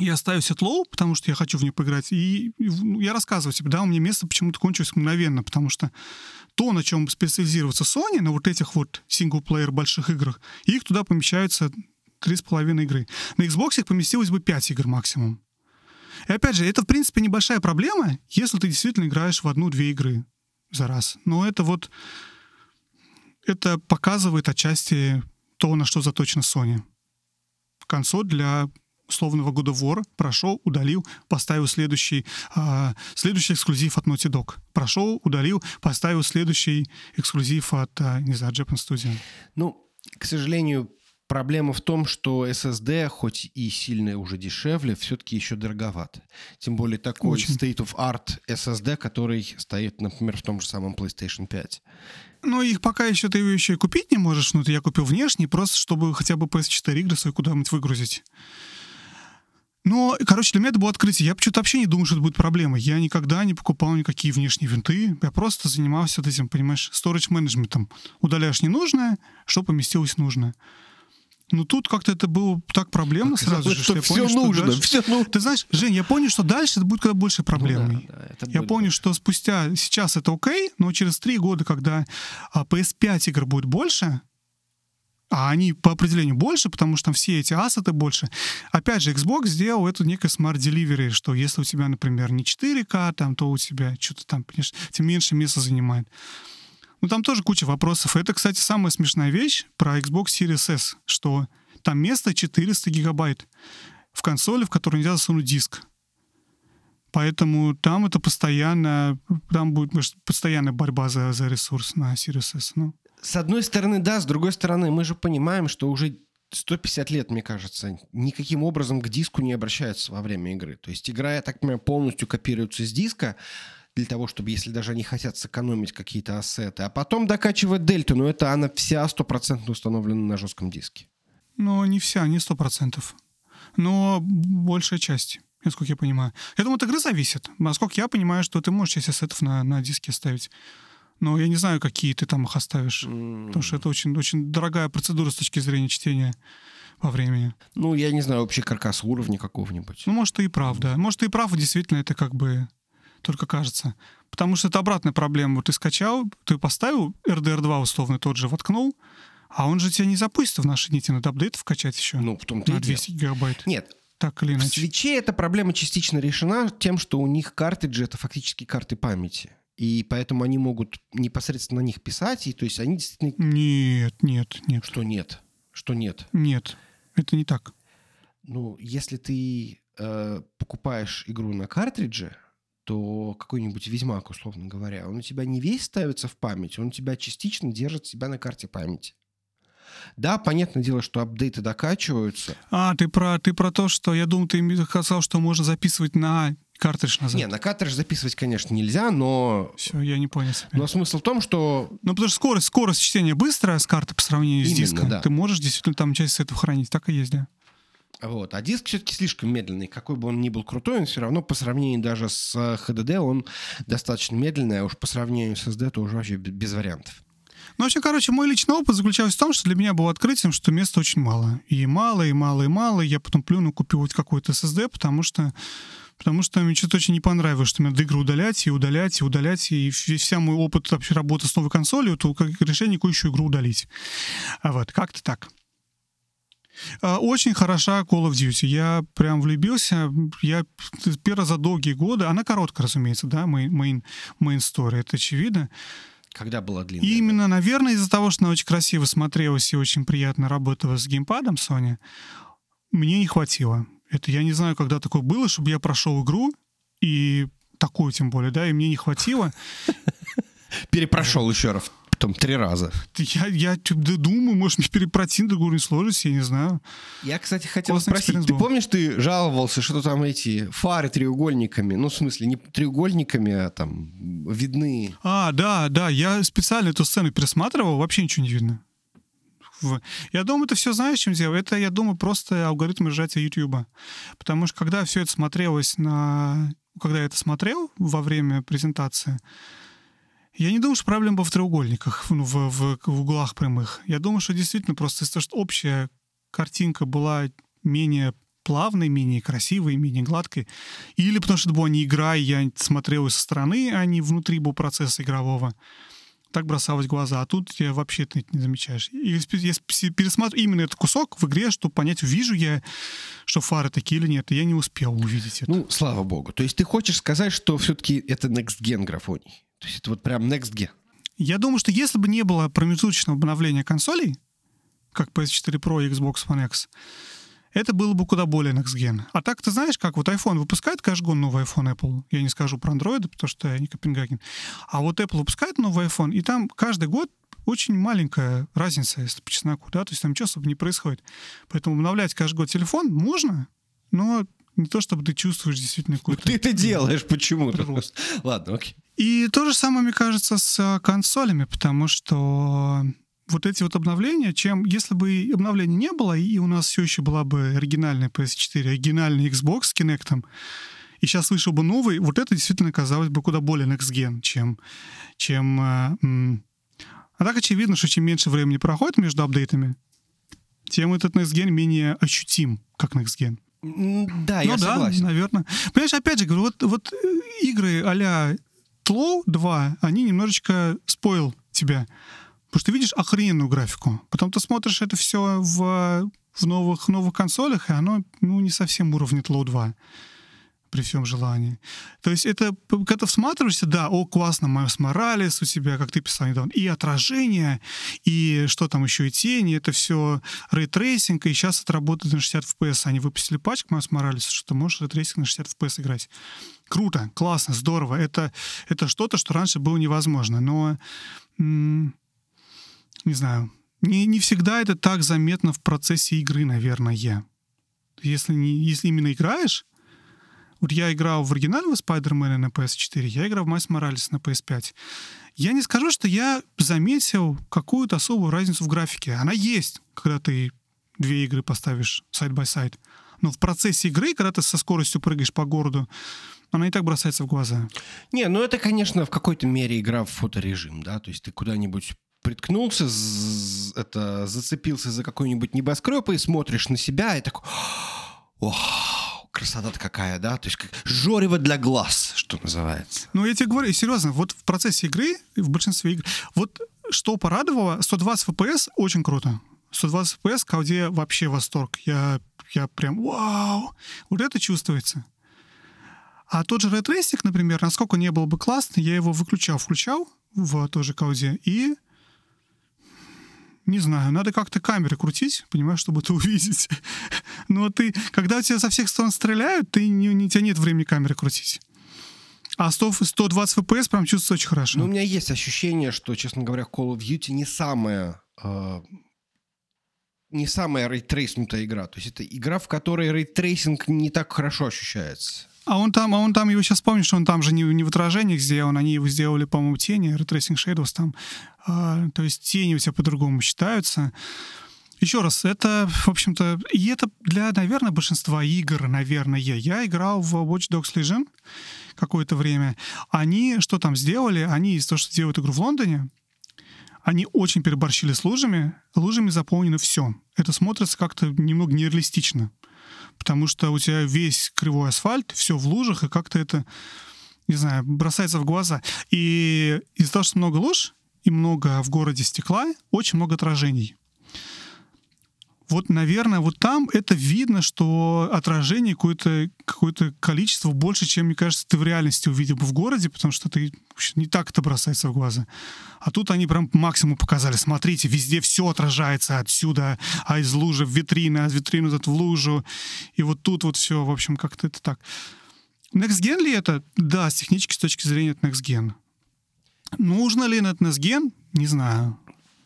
я set low, потому что я хочу в нее поиграть. И я рассказываю себе, да, у меня место почему-то кончилось мгновенно, потому что то, на чем специализируется Sony, на вот этих вот синглплеер больших играх, их туда помещаются три с половиной игры. На Xbox поместилось бы 5 игр максимум. И опять же, это, в принципе, небольшая проблема, если ты действительно играешь в одну-две игры за раз. Но это вот... Это показывает отчасти то, на что заточена Sony. Консоль для условного года вора прошел, удалил, поставил следующий, э, следующий эксклюзив от Naughty Dog. Прошел, удалил, поставил следующий эксклюзив от, э, не знаю, Japan Studio. Ну, к сожалению, Проблема в том, что SSD, хоть и сильно уже дешевле, все-таки еще дороговат. Тем более такой Очень. state of art SSD, который стоит, например, в том же самом PlayStation 5. Ну, их пока еще ты еще и купить не можешь. Ну, я купил внешний, просто чтобы хотя бы PS4 игры свои куда-нибудь выгрузить. Но, короче, для меня это было открытие. Я почему-то вообще не думал, что это будет проблемой. Я никогда не покупал никакие внешние винты. Я просто занимался вот этим, понимаешь, storage менеджментом. Удаляешь ненужное, что поместилось нужное. Ну, тут как-то это было так проблемно сразу же, что я все понял, что нужно, дальше- все нужно. Ты знаешь, Жень, я понял, что дальше это будет куда больше проблемой. Ну да, да, это Я будет больше. что спустя сейчас это окей, но через три года, когда а, PS5 игр будет больше, а они по определению больше, потому что там все эти ассеты больше. Опять же, Xbox сделал это некое smart delivery, что если у тебя, например, не 4К, там, то у тебя что-то там, понимаешь, тем меньше места занимает. Ну, там тоже куча вопросов. Это, кстати, самая смешная вещь про Xbox Series S, что там место 400 гигабайт в консоли, в которую нельзя засунуть диск. Поэтому там это постоянно, там будет постоянная борьба за, за ресурс на Series S. Ну, С одной стороны, да, с другой стороны, мы же понимаем, что уже 150 лет, мне кажется, никаким образом к диску не обращаются во время игры. То есть игра, я так понимаю, полностью копируется с диска для того, чтобы, если даже они хотят сэкономить какие-то ассеты, а потом докачивать дельту, но это она вся стопроцентно установлена на жестком диске. но не вся, не сто процентов. Но большая часть, насколько я понимаю. Я думаю, от игры зависит. Насколько я понимаю, что ты можешь часть ассетов на, на диске оставить. Но я не знаю, какие ты там их оставишь. Потому что это очень, очень дорогая процедура с точки зрения чтения во времени. Ну, я не знаю, вообще каркас уровня какого-нибудь. Ну, может, ты и прав, да. Может, ты и прав, действительно это как бы только кажется. Потому что это обратная проблема. Вот ты скачал, ты поставил RDR2 условно тот же, воткнул, а он же тебя не запустит в наши дни, тебе надо апдейтов качать еще Ну, в том-то на дело. 200 гигабайт. Нет, Так или в иначе. свече эта проблема частично решена тем, что у них картриджи — это фактически карты памяти. И поэтому они могут непосредственно на них писать, и то есть они действительно... Нет, нет, нет, Что нет? Что нет? нет. Это не так. Ну, если ты э, покупаешь игру на картридже, то какой-нибудь Ведьмак, условно говоря, он у тебя не весь ставится в память, он у тебя частично держит себя на карте памяти. Да, понятное дело, что апдейты докачиваются. А, ты про, ты про то, что я думал, ты сказал, что можно записывать на картридж назад. Не, на картридж записывать, конечно, нельзя, но, Все, я не понял себя. но смысл в том, что Ну, потому что скорость, скорость чтения быстрая с карты по сравнению с Именно, диском. да. Ты можешь действительно там часть этого хранить. Так и есть, да. Вот. А диск все-таки слишком медленный. Какой бы он ни был крутой, он все равно по сравнению даже с э, HDD он достаточно медленный, а уж по сравнению с SD то уже вообще без вариантов. Ну, вообще, короче, мой личный опыт заключался в том, что для меня было открытием, что места очень мало. И мало, и мало, и мало. И я потом плюнул, купил вот какой-то SSD, потому что Потому что мне что-то очень не понравилось, что мне надо игры удалять и удалять, и удалять. И весь- вся мой опыт вообще работы с новой консолью, то как решение какую-еще игру удалить. А вот, как-то так. А, Очень хороша Call of Duty. Я прям влюбился. Я первый за долгие годы, она короткая, разумеется, да, main, main, main story, это очевидно. Когда была длинная? И именно, наверное, из-за того, что она очень красиво смотрелась и очень приятно работала с геймпадом Sony, мне не хватило. Это я не знаю, когда такое было, чтобы я прошел игру, и такую тем более, да, и мне не хватило. Перепрошел еще раз, потом три раза. Я, я да думаю, может, мне перепройти на другую не сложится, я не знаю. Я, кстати, хотел Классный спросить, ты помнишь, ты жаловался, что там эти фары треугольниками, ну, в смысле, не треугольниками, а там видны. А, да, да, я специально эту сцену пересматривал, вообще ничего не видно. Я думаю, это все знаешь, чем дело? Это, я думаю, просто алгоритм сжатия YouTube. Потому что когда все это смотрелось на... Когда я это смотрел во время презентации, я не думаю, что проблема в треугольниках, ну, в, в- в углах прямых. Я думаю, что действительно просто из-за того, что общая картинка была менее плавной, менее красивой, менее гладкой. Или потому что это была не игра, и я смотрел со стороны, а не внутри был процесса игрового. Так бросалось глаза. А тут я вообще ты не замечаешь. И я пересматриваю именно этот кусок в игре, чтобы понять, вижу я, что фары такие или нет. И я не успел увидеть это. Ну, слава богу. То есть ты хочешь сказать, что все-таки это next gen графоний? То есть это вот прям next gen. Я думаю, что если бы не было промежуточного обновления консолей, как PS4 Pro и Xbox One X, это было бы куда более next gen. А так, ты знаешь, как вот iPhone выпускает каждый год новый iPhone Apple. Я не скажу про Android, потому что я не Копенгаген. А вот Apple выпускает новый iPhone, и там каждый год очень маленькая разница, если по чесноку, да, то есть там ничего особо не происходит. Поэтому обновлять каждый год телефон можно, но не то, чтобы ты чувствуешь действительно какой-то... Ты это делаешь почему-то. Ладно, окей. И то же самое, мне кажется, с э, консолями, потому что вот эти вот обновления, чем если бы обновлений не было, и у нас все еще была бы оригинальная PS4, оригинальный Xbox с Kinect, и сейчас вышел бы новый, вот это действительно казалось бы куда более next gen, чем... чем э, а так очевидно, что чем меньше времени проходит между апдейтами, тем этот next gen менее ощутим, как next gen. Да, ну, я да, согласен. наверное. Понимаешь, опять же говорю, вот, вот э, игры а-ля Тлоу 2, они немножечко споил тебя. Потому что ты видишь охрененную графику. Потом ты смотришь это все в, в новых, новых консолях, и оно ну, не совсем уровня Тлоу 2 при всем желании. То есть это, когда всматриваешься, да, о, классно, Miles Morales у тебя, как ты писал недавно, и отражение, и что там еще, и тени, это все ray tracing, и сейчас это работает на 60 FPS. Они выпустили патч к Miles Morales у, что ты можешь ray tracing на 60 FPS играть. Круто, классно, здорово. Это, это что-то, что раньше было невозможно. Но, м- не знаю, не, не всегда это так заметно в процессе игры, наверное. Если, не, если именно играешь, вот я играл в оригинального Spider-Man а на PS4, я играл в Miles Morales на PS5. Я не скажу, что я заметил какую-то особую разницу в графике. Она есть, когда ты две игры поставишь side by side. Но в процессе игры, когда ты со скоростью прыгаешь по городу, она не так бросается в глаза. Не, ну это, конечно, в какой-то мере игра в фоторежим, да, то есть ты куда-нибудь приткнулся, это, зацепился за какой-нибудь небоскреб и смотришь на себя и такой, ох, красота-то какая, да? То есть как жорево для глаз, что называется. Ну, я тебе говорю, серьезно, вот в процессе игры, в большинстве игр, вот что порадовало, 120 FPS очень круто. 120 FPS, колде вообще восторг. Я, я прям, вау! Вот это чувствуется. А тот же Red Racing, например, насколько не был бы классно, я его выключал, включал в той же колде, и не знаю, надо как-то камеры крутить, понимаешь, чтобы это увидеть. Но ты, когда тебя со всех сторон стреляют, ты не, у тебя нет времени камеры крутить. А 100, 120 FPS прям чувствуется очень хорошо. Ну, у меня есть ощущение, что, честно говоря, Call of Duty не самая э, не самая рейтрейснутая игра. То есть это игра, в которой ray tracing не так хорошо ощущается. А он там, а он там, его сейчас помнишь, что он там же не, не в отражениях сделан, они его сделали, по-моему, тени, Retracing Shadows там. А, то есть тени у тебя по-другому считаются. Еще раз, это, в общем-то, и это для, наверное, большинства игр, наверное. Я играл в Watch Dogs Legion какое-то время. Они что там сделали? Они из того, что делают игру в Лондоне, они очень переборщили с лужами. Лужами заполнено все. Это смотрится как-то немного нереалистично потому что у тебя весь кривой асфальт, все в лужах, и как-то это, не знаю, бросается в глаза. И из-за того, что много луж и много в городе стекла, очень много отражений. Вот, наверное, вот там это видно, что отражение какое-то какое количество больше, чем, мне кажется, ты в реальности увидел бы в городе, потому что ты не так это бросается в глаза. А тут они прям максимум показали. Смотрите, везде все отражается отсюда, а из лужи в витрины, а из витрины в лужу. И вот тут вот все, в общем, как-то это так. Next Gen ли это? Да, с технической точки зрения это Next Gen. Нужно ли это Next Gen? Не знаю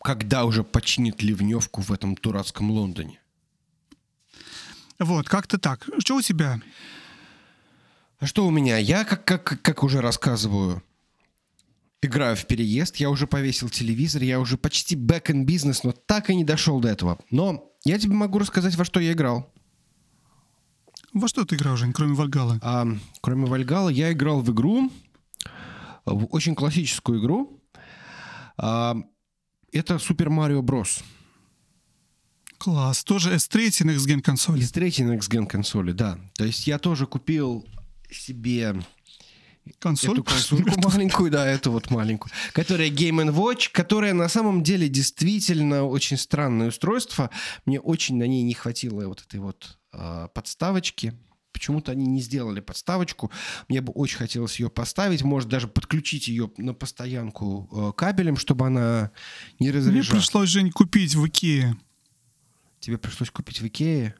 когда уже починит ливневку в этом дурацком Лондоне. Вот, как-то так. Что у тебя? А что у меня? Я, как, как, как уже рассказываю, играю в переезд, я уже повесил телевизор, я уже почти back-end бизнес, но так и не дошел до этого. Но я тебе могу рассказать, во что я играл. Во что ты играл, Жень, кроме Вальгала? А, кроме Вальгала я играл в игру, в очень классическую игру. А, это Super Mario Bros. Класс. Тоже S3 Next Gen консоли. S3 Next Gen консоли, да. То есть я тоже купил себе Консоль? Эту консольку маленькую, да, эту вот маленькую, которая Game Watch, которая на самом деле действительно очень странное устройство. Мне очень на ней не хватило вот этой вот э, подставочки. Почему-то они не сделали подставочку. Мне бы очень хотелось ее поставить, может даже подключить ее на постоянку э, кабелем, чтобы она не разряжалась. Мне пришлось, Жень, купить в Икее. Тебе пришлось купить в Икее?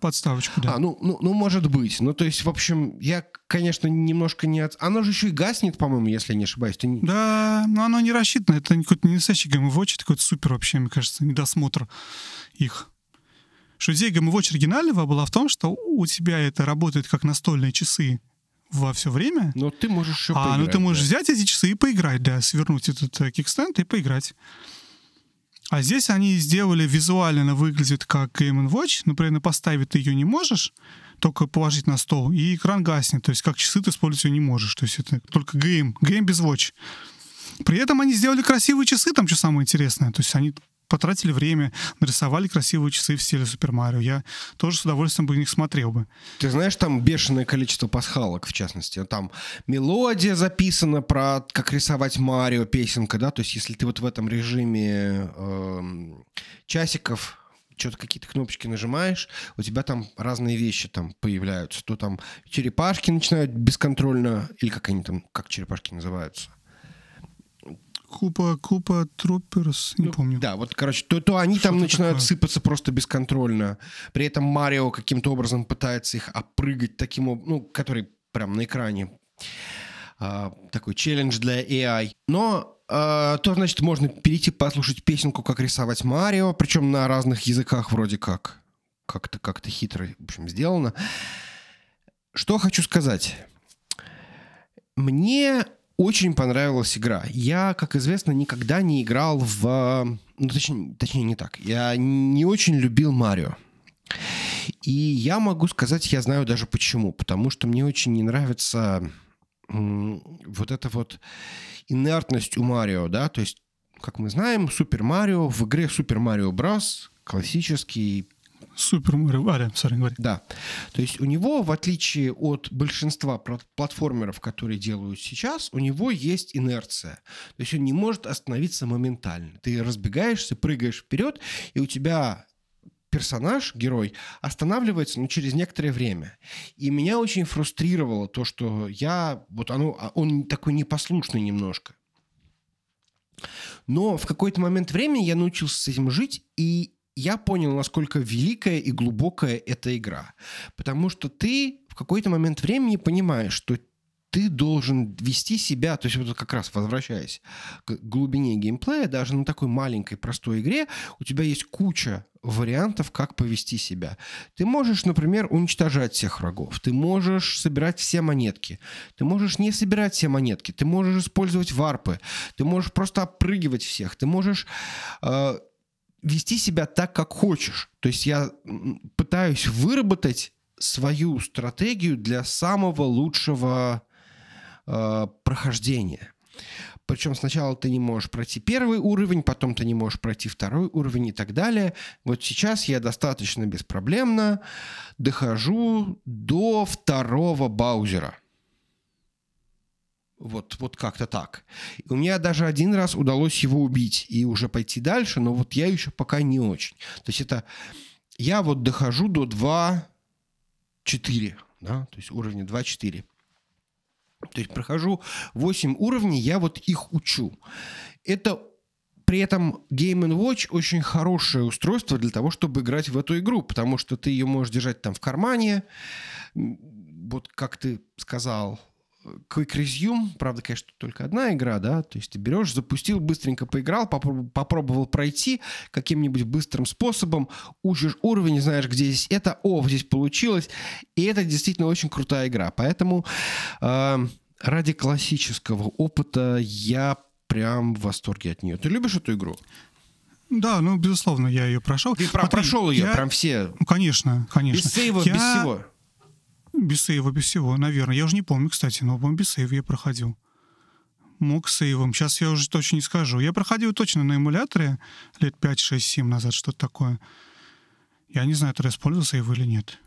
Подставочку, да. А, ну, ну, ну, может быть. Ну, то есть, в общем, я, конечно, немножко не... От... Оно же еще и гаснет, по-моему, если я не ошибаюсь. Ты. Да, но оно не рассчитано. Это какой-то не настоящий Watch, это какой-то супер вообще, мне кажется, недосмотр их. Что идея Game Watch оригинального была в том, что у тебя это работает как настольные часы во все время. Но ты можешь еще А, ну поиграть, ты можешь да. взять эти часы и поиграть, да, свернуть этот э, кикстенд и поиграть. А здесь они сделали визуально выглядит как Game Watch, например, поставить ты ее не можешь, только положить на стол, и экран гаснет. То есть как часы ты использовать ее не можешь. То есть это только Game, Game без Watch. При этом они сделали красивые часы, там что самое интересное. То есть они потратили время, нарисовали красивые часы в стиле Супер Марио. Я тоже с удовольствием бы их смотрел бы. Ты знаешь, там бешеное количество пасхалок, в частности. Там мелодия записана про как рисовать Марио, песенка, да? То есть если ты вот в этом режиме эм, часиков что-то какие-то кнопочки нажимаешь, у тебя там разные вещи там появляются. То там черепашки начинают бесконтрольно, или как они там, как черепашки называются? Купа, Купа Труперс, не Ну, помню. Да, вот, короче, то, то они там Что-то начинают такое. сыпаться просто бесконтрольно. При этом Марио каким-то образом пытается их опрыгать таким образом, ну, который прям на экране. А, такой челлендж для AI. Но а, то, значит, можно перейти послушать песенку, как рисовать Марио, причем на разных языках вроде как. Как-то как хитро, в общем, сделано. Что хочу сказать. Мне очень понравилась игра. Я, как известно, никогда не играл в... Ну, точнее, точнее, не так. Я не очень любил Марио. И я могу сказать, я знаю даже почему. Потому что мне очень не нравится вот эта вот инертность у Марио, да, то есть, как мы знаем, Супер Марио в игре Супер Марио Брос классический Супер Марио. А, да, говори. да. То есть у него, в отличие от большинства пла- платформеров, которые делают сейчас, у него есть инерция. То есть он не может остановиться моментально. Ты разбегаешься, прыгаешь вперед, и у тебя персонаж, герой, останавливается ну, через некоторое время. И меня очень фрустрировало то, что я... Вот оно, а он такой непослушный немножко. Но в какой-то момент времени я научился с этим жить, и я понял, насколько великая и глубокая эта игра. Потому что ты в какой-то момент времени понимаешь, что ты должен вести себя, то есть вот как раз возвращаясь к глубине геймплея, даже на такой маленькой простой игре, у тебя есть куча вариантов, как повести себя. Ты можешь, например, уничтожать всех врагов, ты можешь собирать все монетки, ты можешь не собирать все монетки, ты можешь использовать варпы, ты можешь просто опрыгивать всех, ты можешь э, вести себя так, как хочешь. То есть я пытаюсь выработать свою стратегию для самого лучшего э, прохождения. Причем сначала ты не можешь пройти первый уровень, потом ты не можешь пройти второй уровень и так далее. Вот сейчас я достаточно беспроблемно дохожу до второго Баузера. Вот, вот как-то так. У меня даже один раз удалось его убить и уже пойти дальше, но вот я еще пока не очень. То есть это... Я вот дохожу до 2.4, да, то есть уровня 2.4. То есть прохожу 8 уровней, я вот их учу. Это при этом Game Watch очень хорошее устройство для того, чтобы играть в эту игру, потому что ты ее можешь держать там в кармане. Вот как ты сказал, Quick Resume, правда, конечно, только одна игра, да, то есть ты берешь, запустил, быстренько поиграл, попроб- попробовал пройти каким-нибудь быстрым способом, учишь уровень, знаешь, где здесь это, о, здесь получилось, и это действительно очень крутая игра, поэтому э, ради классического опыта я прям в восторге от нее. Ты любишь эту игру? Да, ну, безусловно, я ее прошел. Ты про- прошел ее, я- прям все, конечно, конечно. без сейва, Я- без всего. Без сейва, без всего, наверное. Я уже не помню, кстати, но, по-моему, без сейва я проходил. Мог с сейвом. Сейчас я уже точно не скажу. Я проходил точно на эмуляторе лет 5, 6, 7 назад, что-то такое. Я не знаю, то я использовал сейв или нет.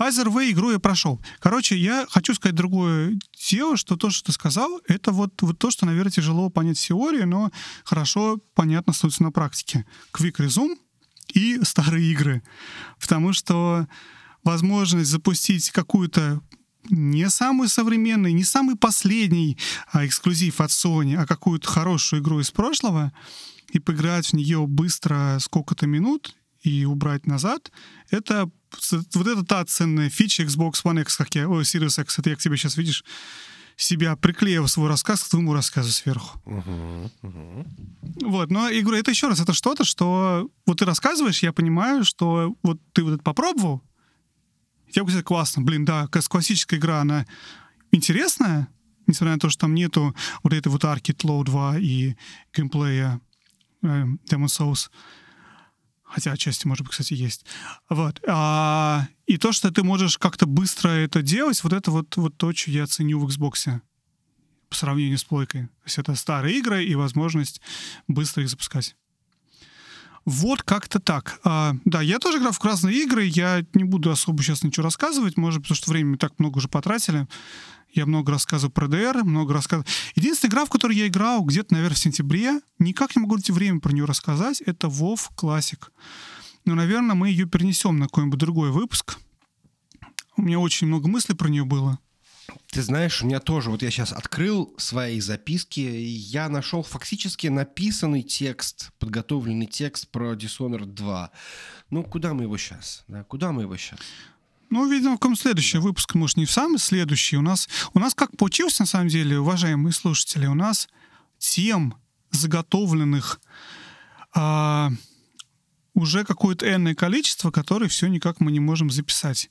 Way, игру я прошел. Короче, я хочу сказать другое дело, что то, что ты сказал, это вот, вот то, что, наверное, тяжело понять в теории, но хорошо понятно становится на практике. Quick Resume и старые игры. Потому что возможность запустить какую-то не самый современный, не самый последний а, эксклюзив от Sony, а какую-то хорошую игру из прошлого и поиграть в нее быстро сколько-то минут и убрать назад, это вот это та ценная фича Xbox One X, как я, ой, Series X, это я к тебе сейчас, видишь, себя приклеив свой рассказ к твоему рассказу сверху. Мгм, мгм. Вот, но я говорю, это еще раз, это что-то, что вот ты рассказываешь, я понимаю, что вот ты вот это попробовал, тебе говорят, классно, блин, да, классическая игра, она интересная, несмотря на то, что там нету вот этой вот арки Тлоу 2 и геймплея э, Demon Souls. Хотя отчасти, может быть, кстати, есть. Вот. А, и то, что ты можешь как-то быстро это делать, вот это вот, вот то, что я ценю в Xbox по сравнению с плойкой. То есть это старые игры и возможность быстро их запускать. Вот как-то так. А, да, я тоже играл в разные игры. Я не буду особо сейчас ничего рассказывать, может, потому что времени так много уже потратили. Я много рассказываю про DR, много рассказываю. Единственная игра, в которой я играл где-то, наверное, в сентябре, никак не могу найти время про нее рассказать, это WoW Classic. Но, наверное, мы ее перенесем на какой-нибудь другой выпуск. У меня очень много мыслей про нее было. Ты знаешь, у меня тоже, вот я сейчас открыл свои записки, и я нашел фактически написанный текст, подготовленный текст про Dishonored 2. Ну, куда мы его сейчас? Да, куда мы его сейчас? Ну, видимо, в каком следующий выпуск, может, не в самый следующий. У нас, у нас как получилось, на самом деле, уважаемые слушатели, у нас тем заготовленных а, уже какое-то энное количество, которые все никак мы не можем записать.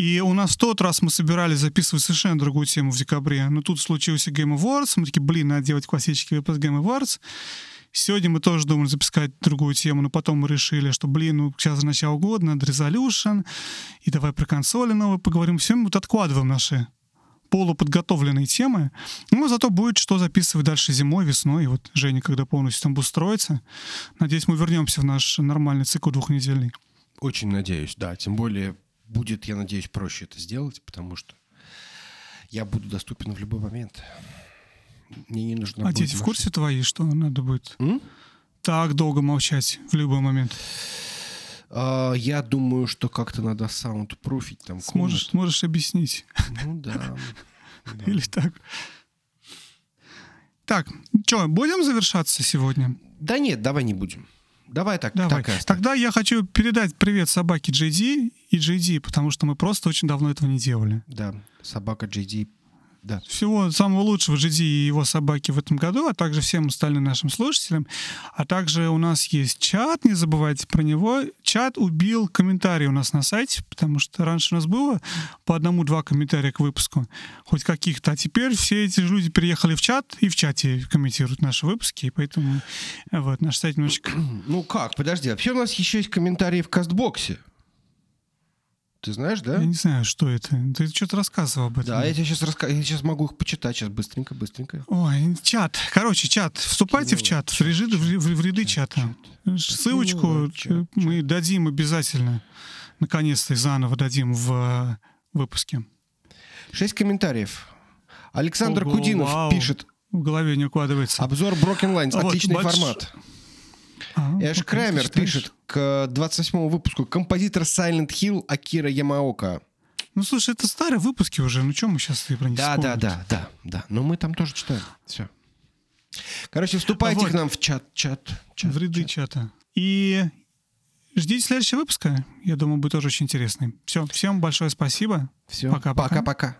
И у нас в тот раз мы собирались записывать совершенно другую тему в декабре, но тут случился Game Awards, мы такие, блин, надо делать классический выпуск Game Awards. Сегодня мы тоже думали запускать другую тему, но потом мы решили, что, блин, ну сейчас начало года, надо Resolution, и давай про консоли новые поговорим. Все мы вот откладываем наши полуподготовленные темы. Ну, зато будет что записывать дальше зимой, весной. И вот Женя, когда полностью там устроится, надеюсь, мы вернемся в наш нормальный цикл двухнедельный. Очень надеюсь, да. Тем более будет, я надеюсь, проще это сделать, потому что я буду доступен в любой момент. Мне не нужно А дети в курсе твои, что надо будет М? так долго молчать в любой момент? А, я думаю, что как-то надо саундпруфить там Сможешь, комнату. можешь объяснить? Ну да. да. Или так? Так, что, будем завершаться сегодня? Да нет, давай не будем. Давай так, Давай. так. Тогда я хочу передать привет собаке JD и JD, потому что мы просто очень давно этого не делали. Да, собака JD. Да. Всего самого лучшего JD и его собаки в этом году, а также всем остальным нашим слушателям. А также у нас есть чат, не забывайте про него. Чат убил комментарии у нас на сайте, потому что раньше у нас было по одному-два комментария к выпуску, хоть каких-то. А теперь все эти люди переехали в чат и в чате комментируют наши выпуски, и поэтому э, вот, наш сайт немножечко... Ну как, подожди, вообще у нас еще есть комментарии в кастбоксе. Ты знаешь, да? Я не знаю, что это. Ты что-то рассказывал об этом. Да, я тебе сейчас расскажу. Я сейчас могу их почитать. Сейчас быстренько, быстренько. Ой, чат. Короче, чат. Вступайте в чат, в ряды, в, в- в ряды чата. Ссылочку чат, мы дадим обязательно. Наконец-то заново дадим в э, выпуске. Шесть комментариев. Александр Ого, Кудинов вау. пишет. В голове не укладывается. Обзор Broken Lines. Вот Отличный больш- формат. А, Эш Крамер пишет к 28 выпуску. Композитор Silent Hill Акира Ямаока. Ну, слушай, это старые выпуски уже. Ну, что мы сейчас про них Да, да, да, да, да. Но мы там тоже читаем. Все. Короче, вступайте Вот. к нам в чат, чат, чат. В ряды чат. чата. И ждите следующего выпуска. Я думаю, будет тоже очень интересный. Все, всем большое спасибо. Все. Пока-пока. Пока-пока.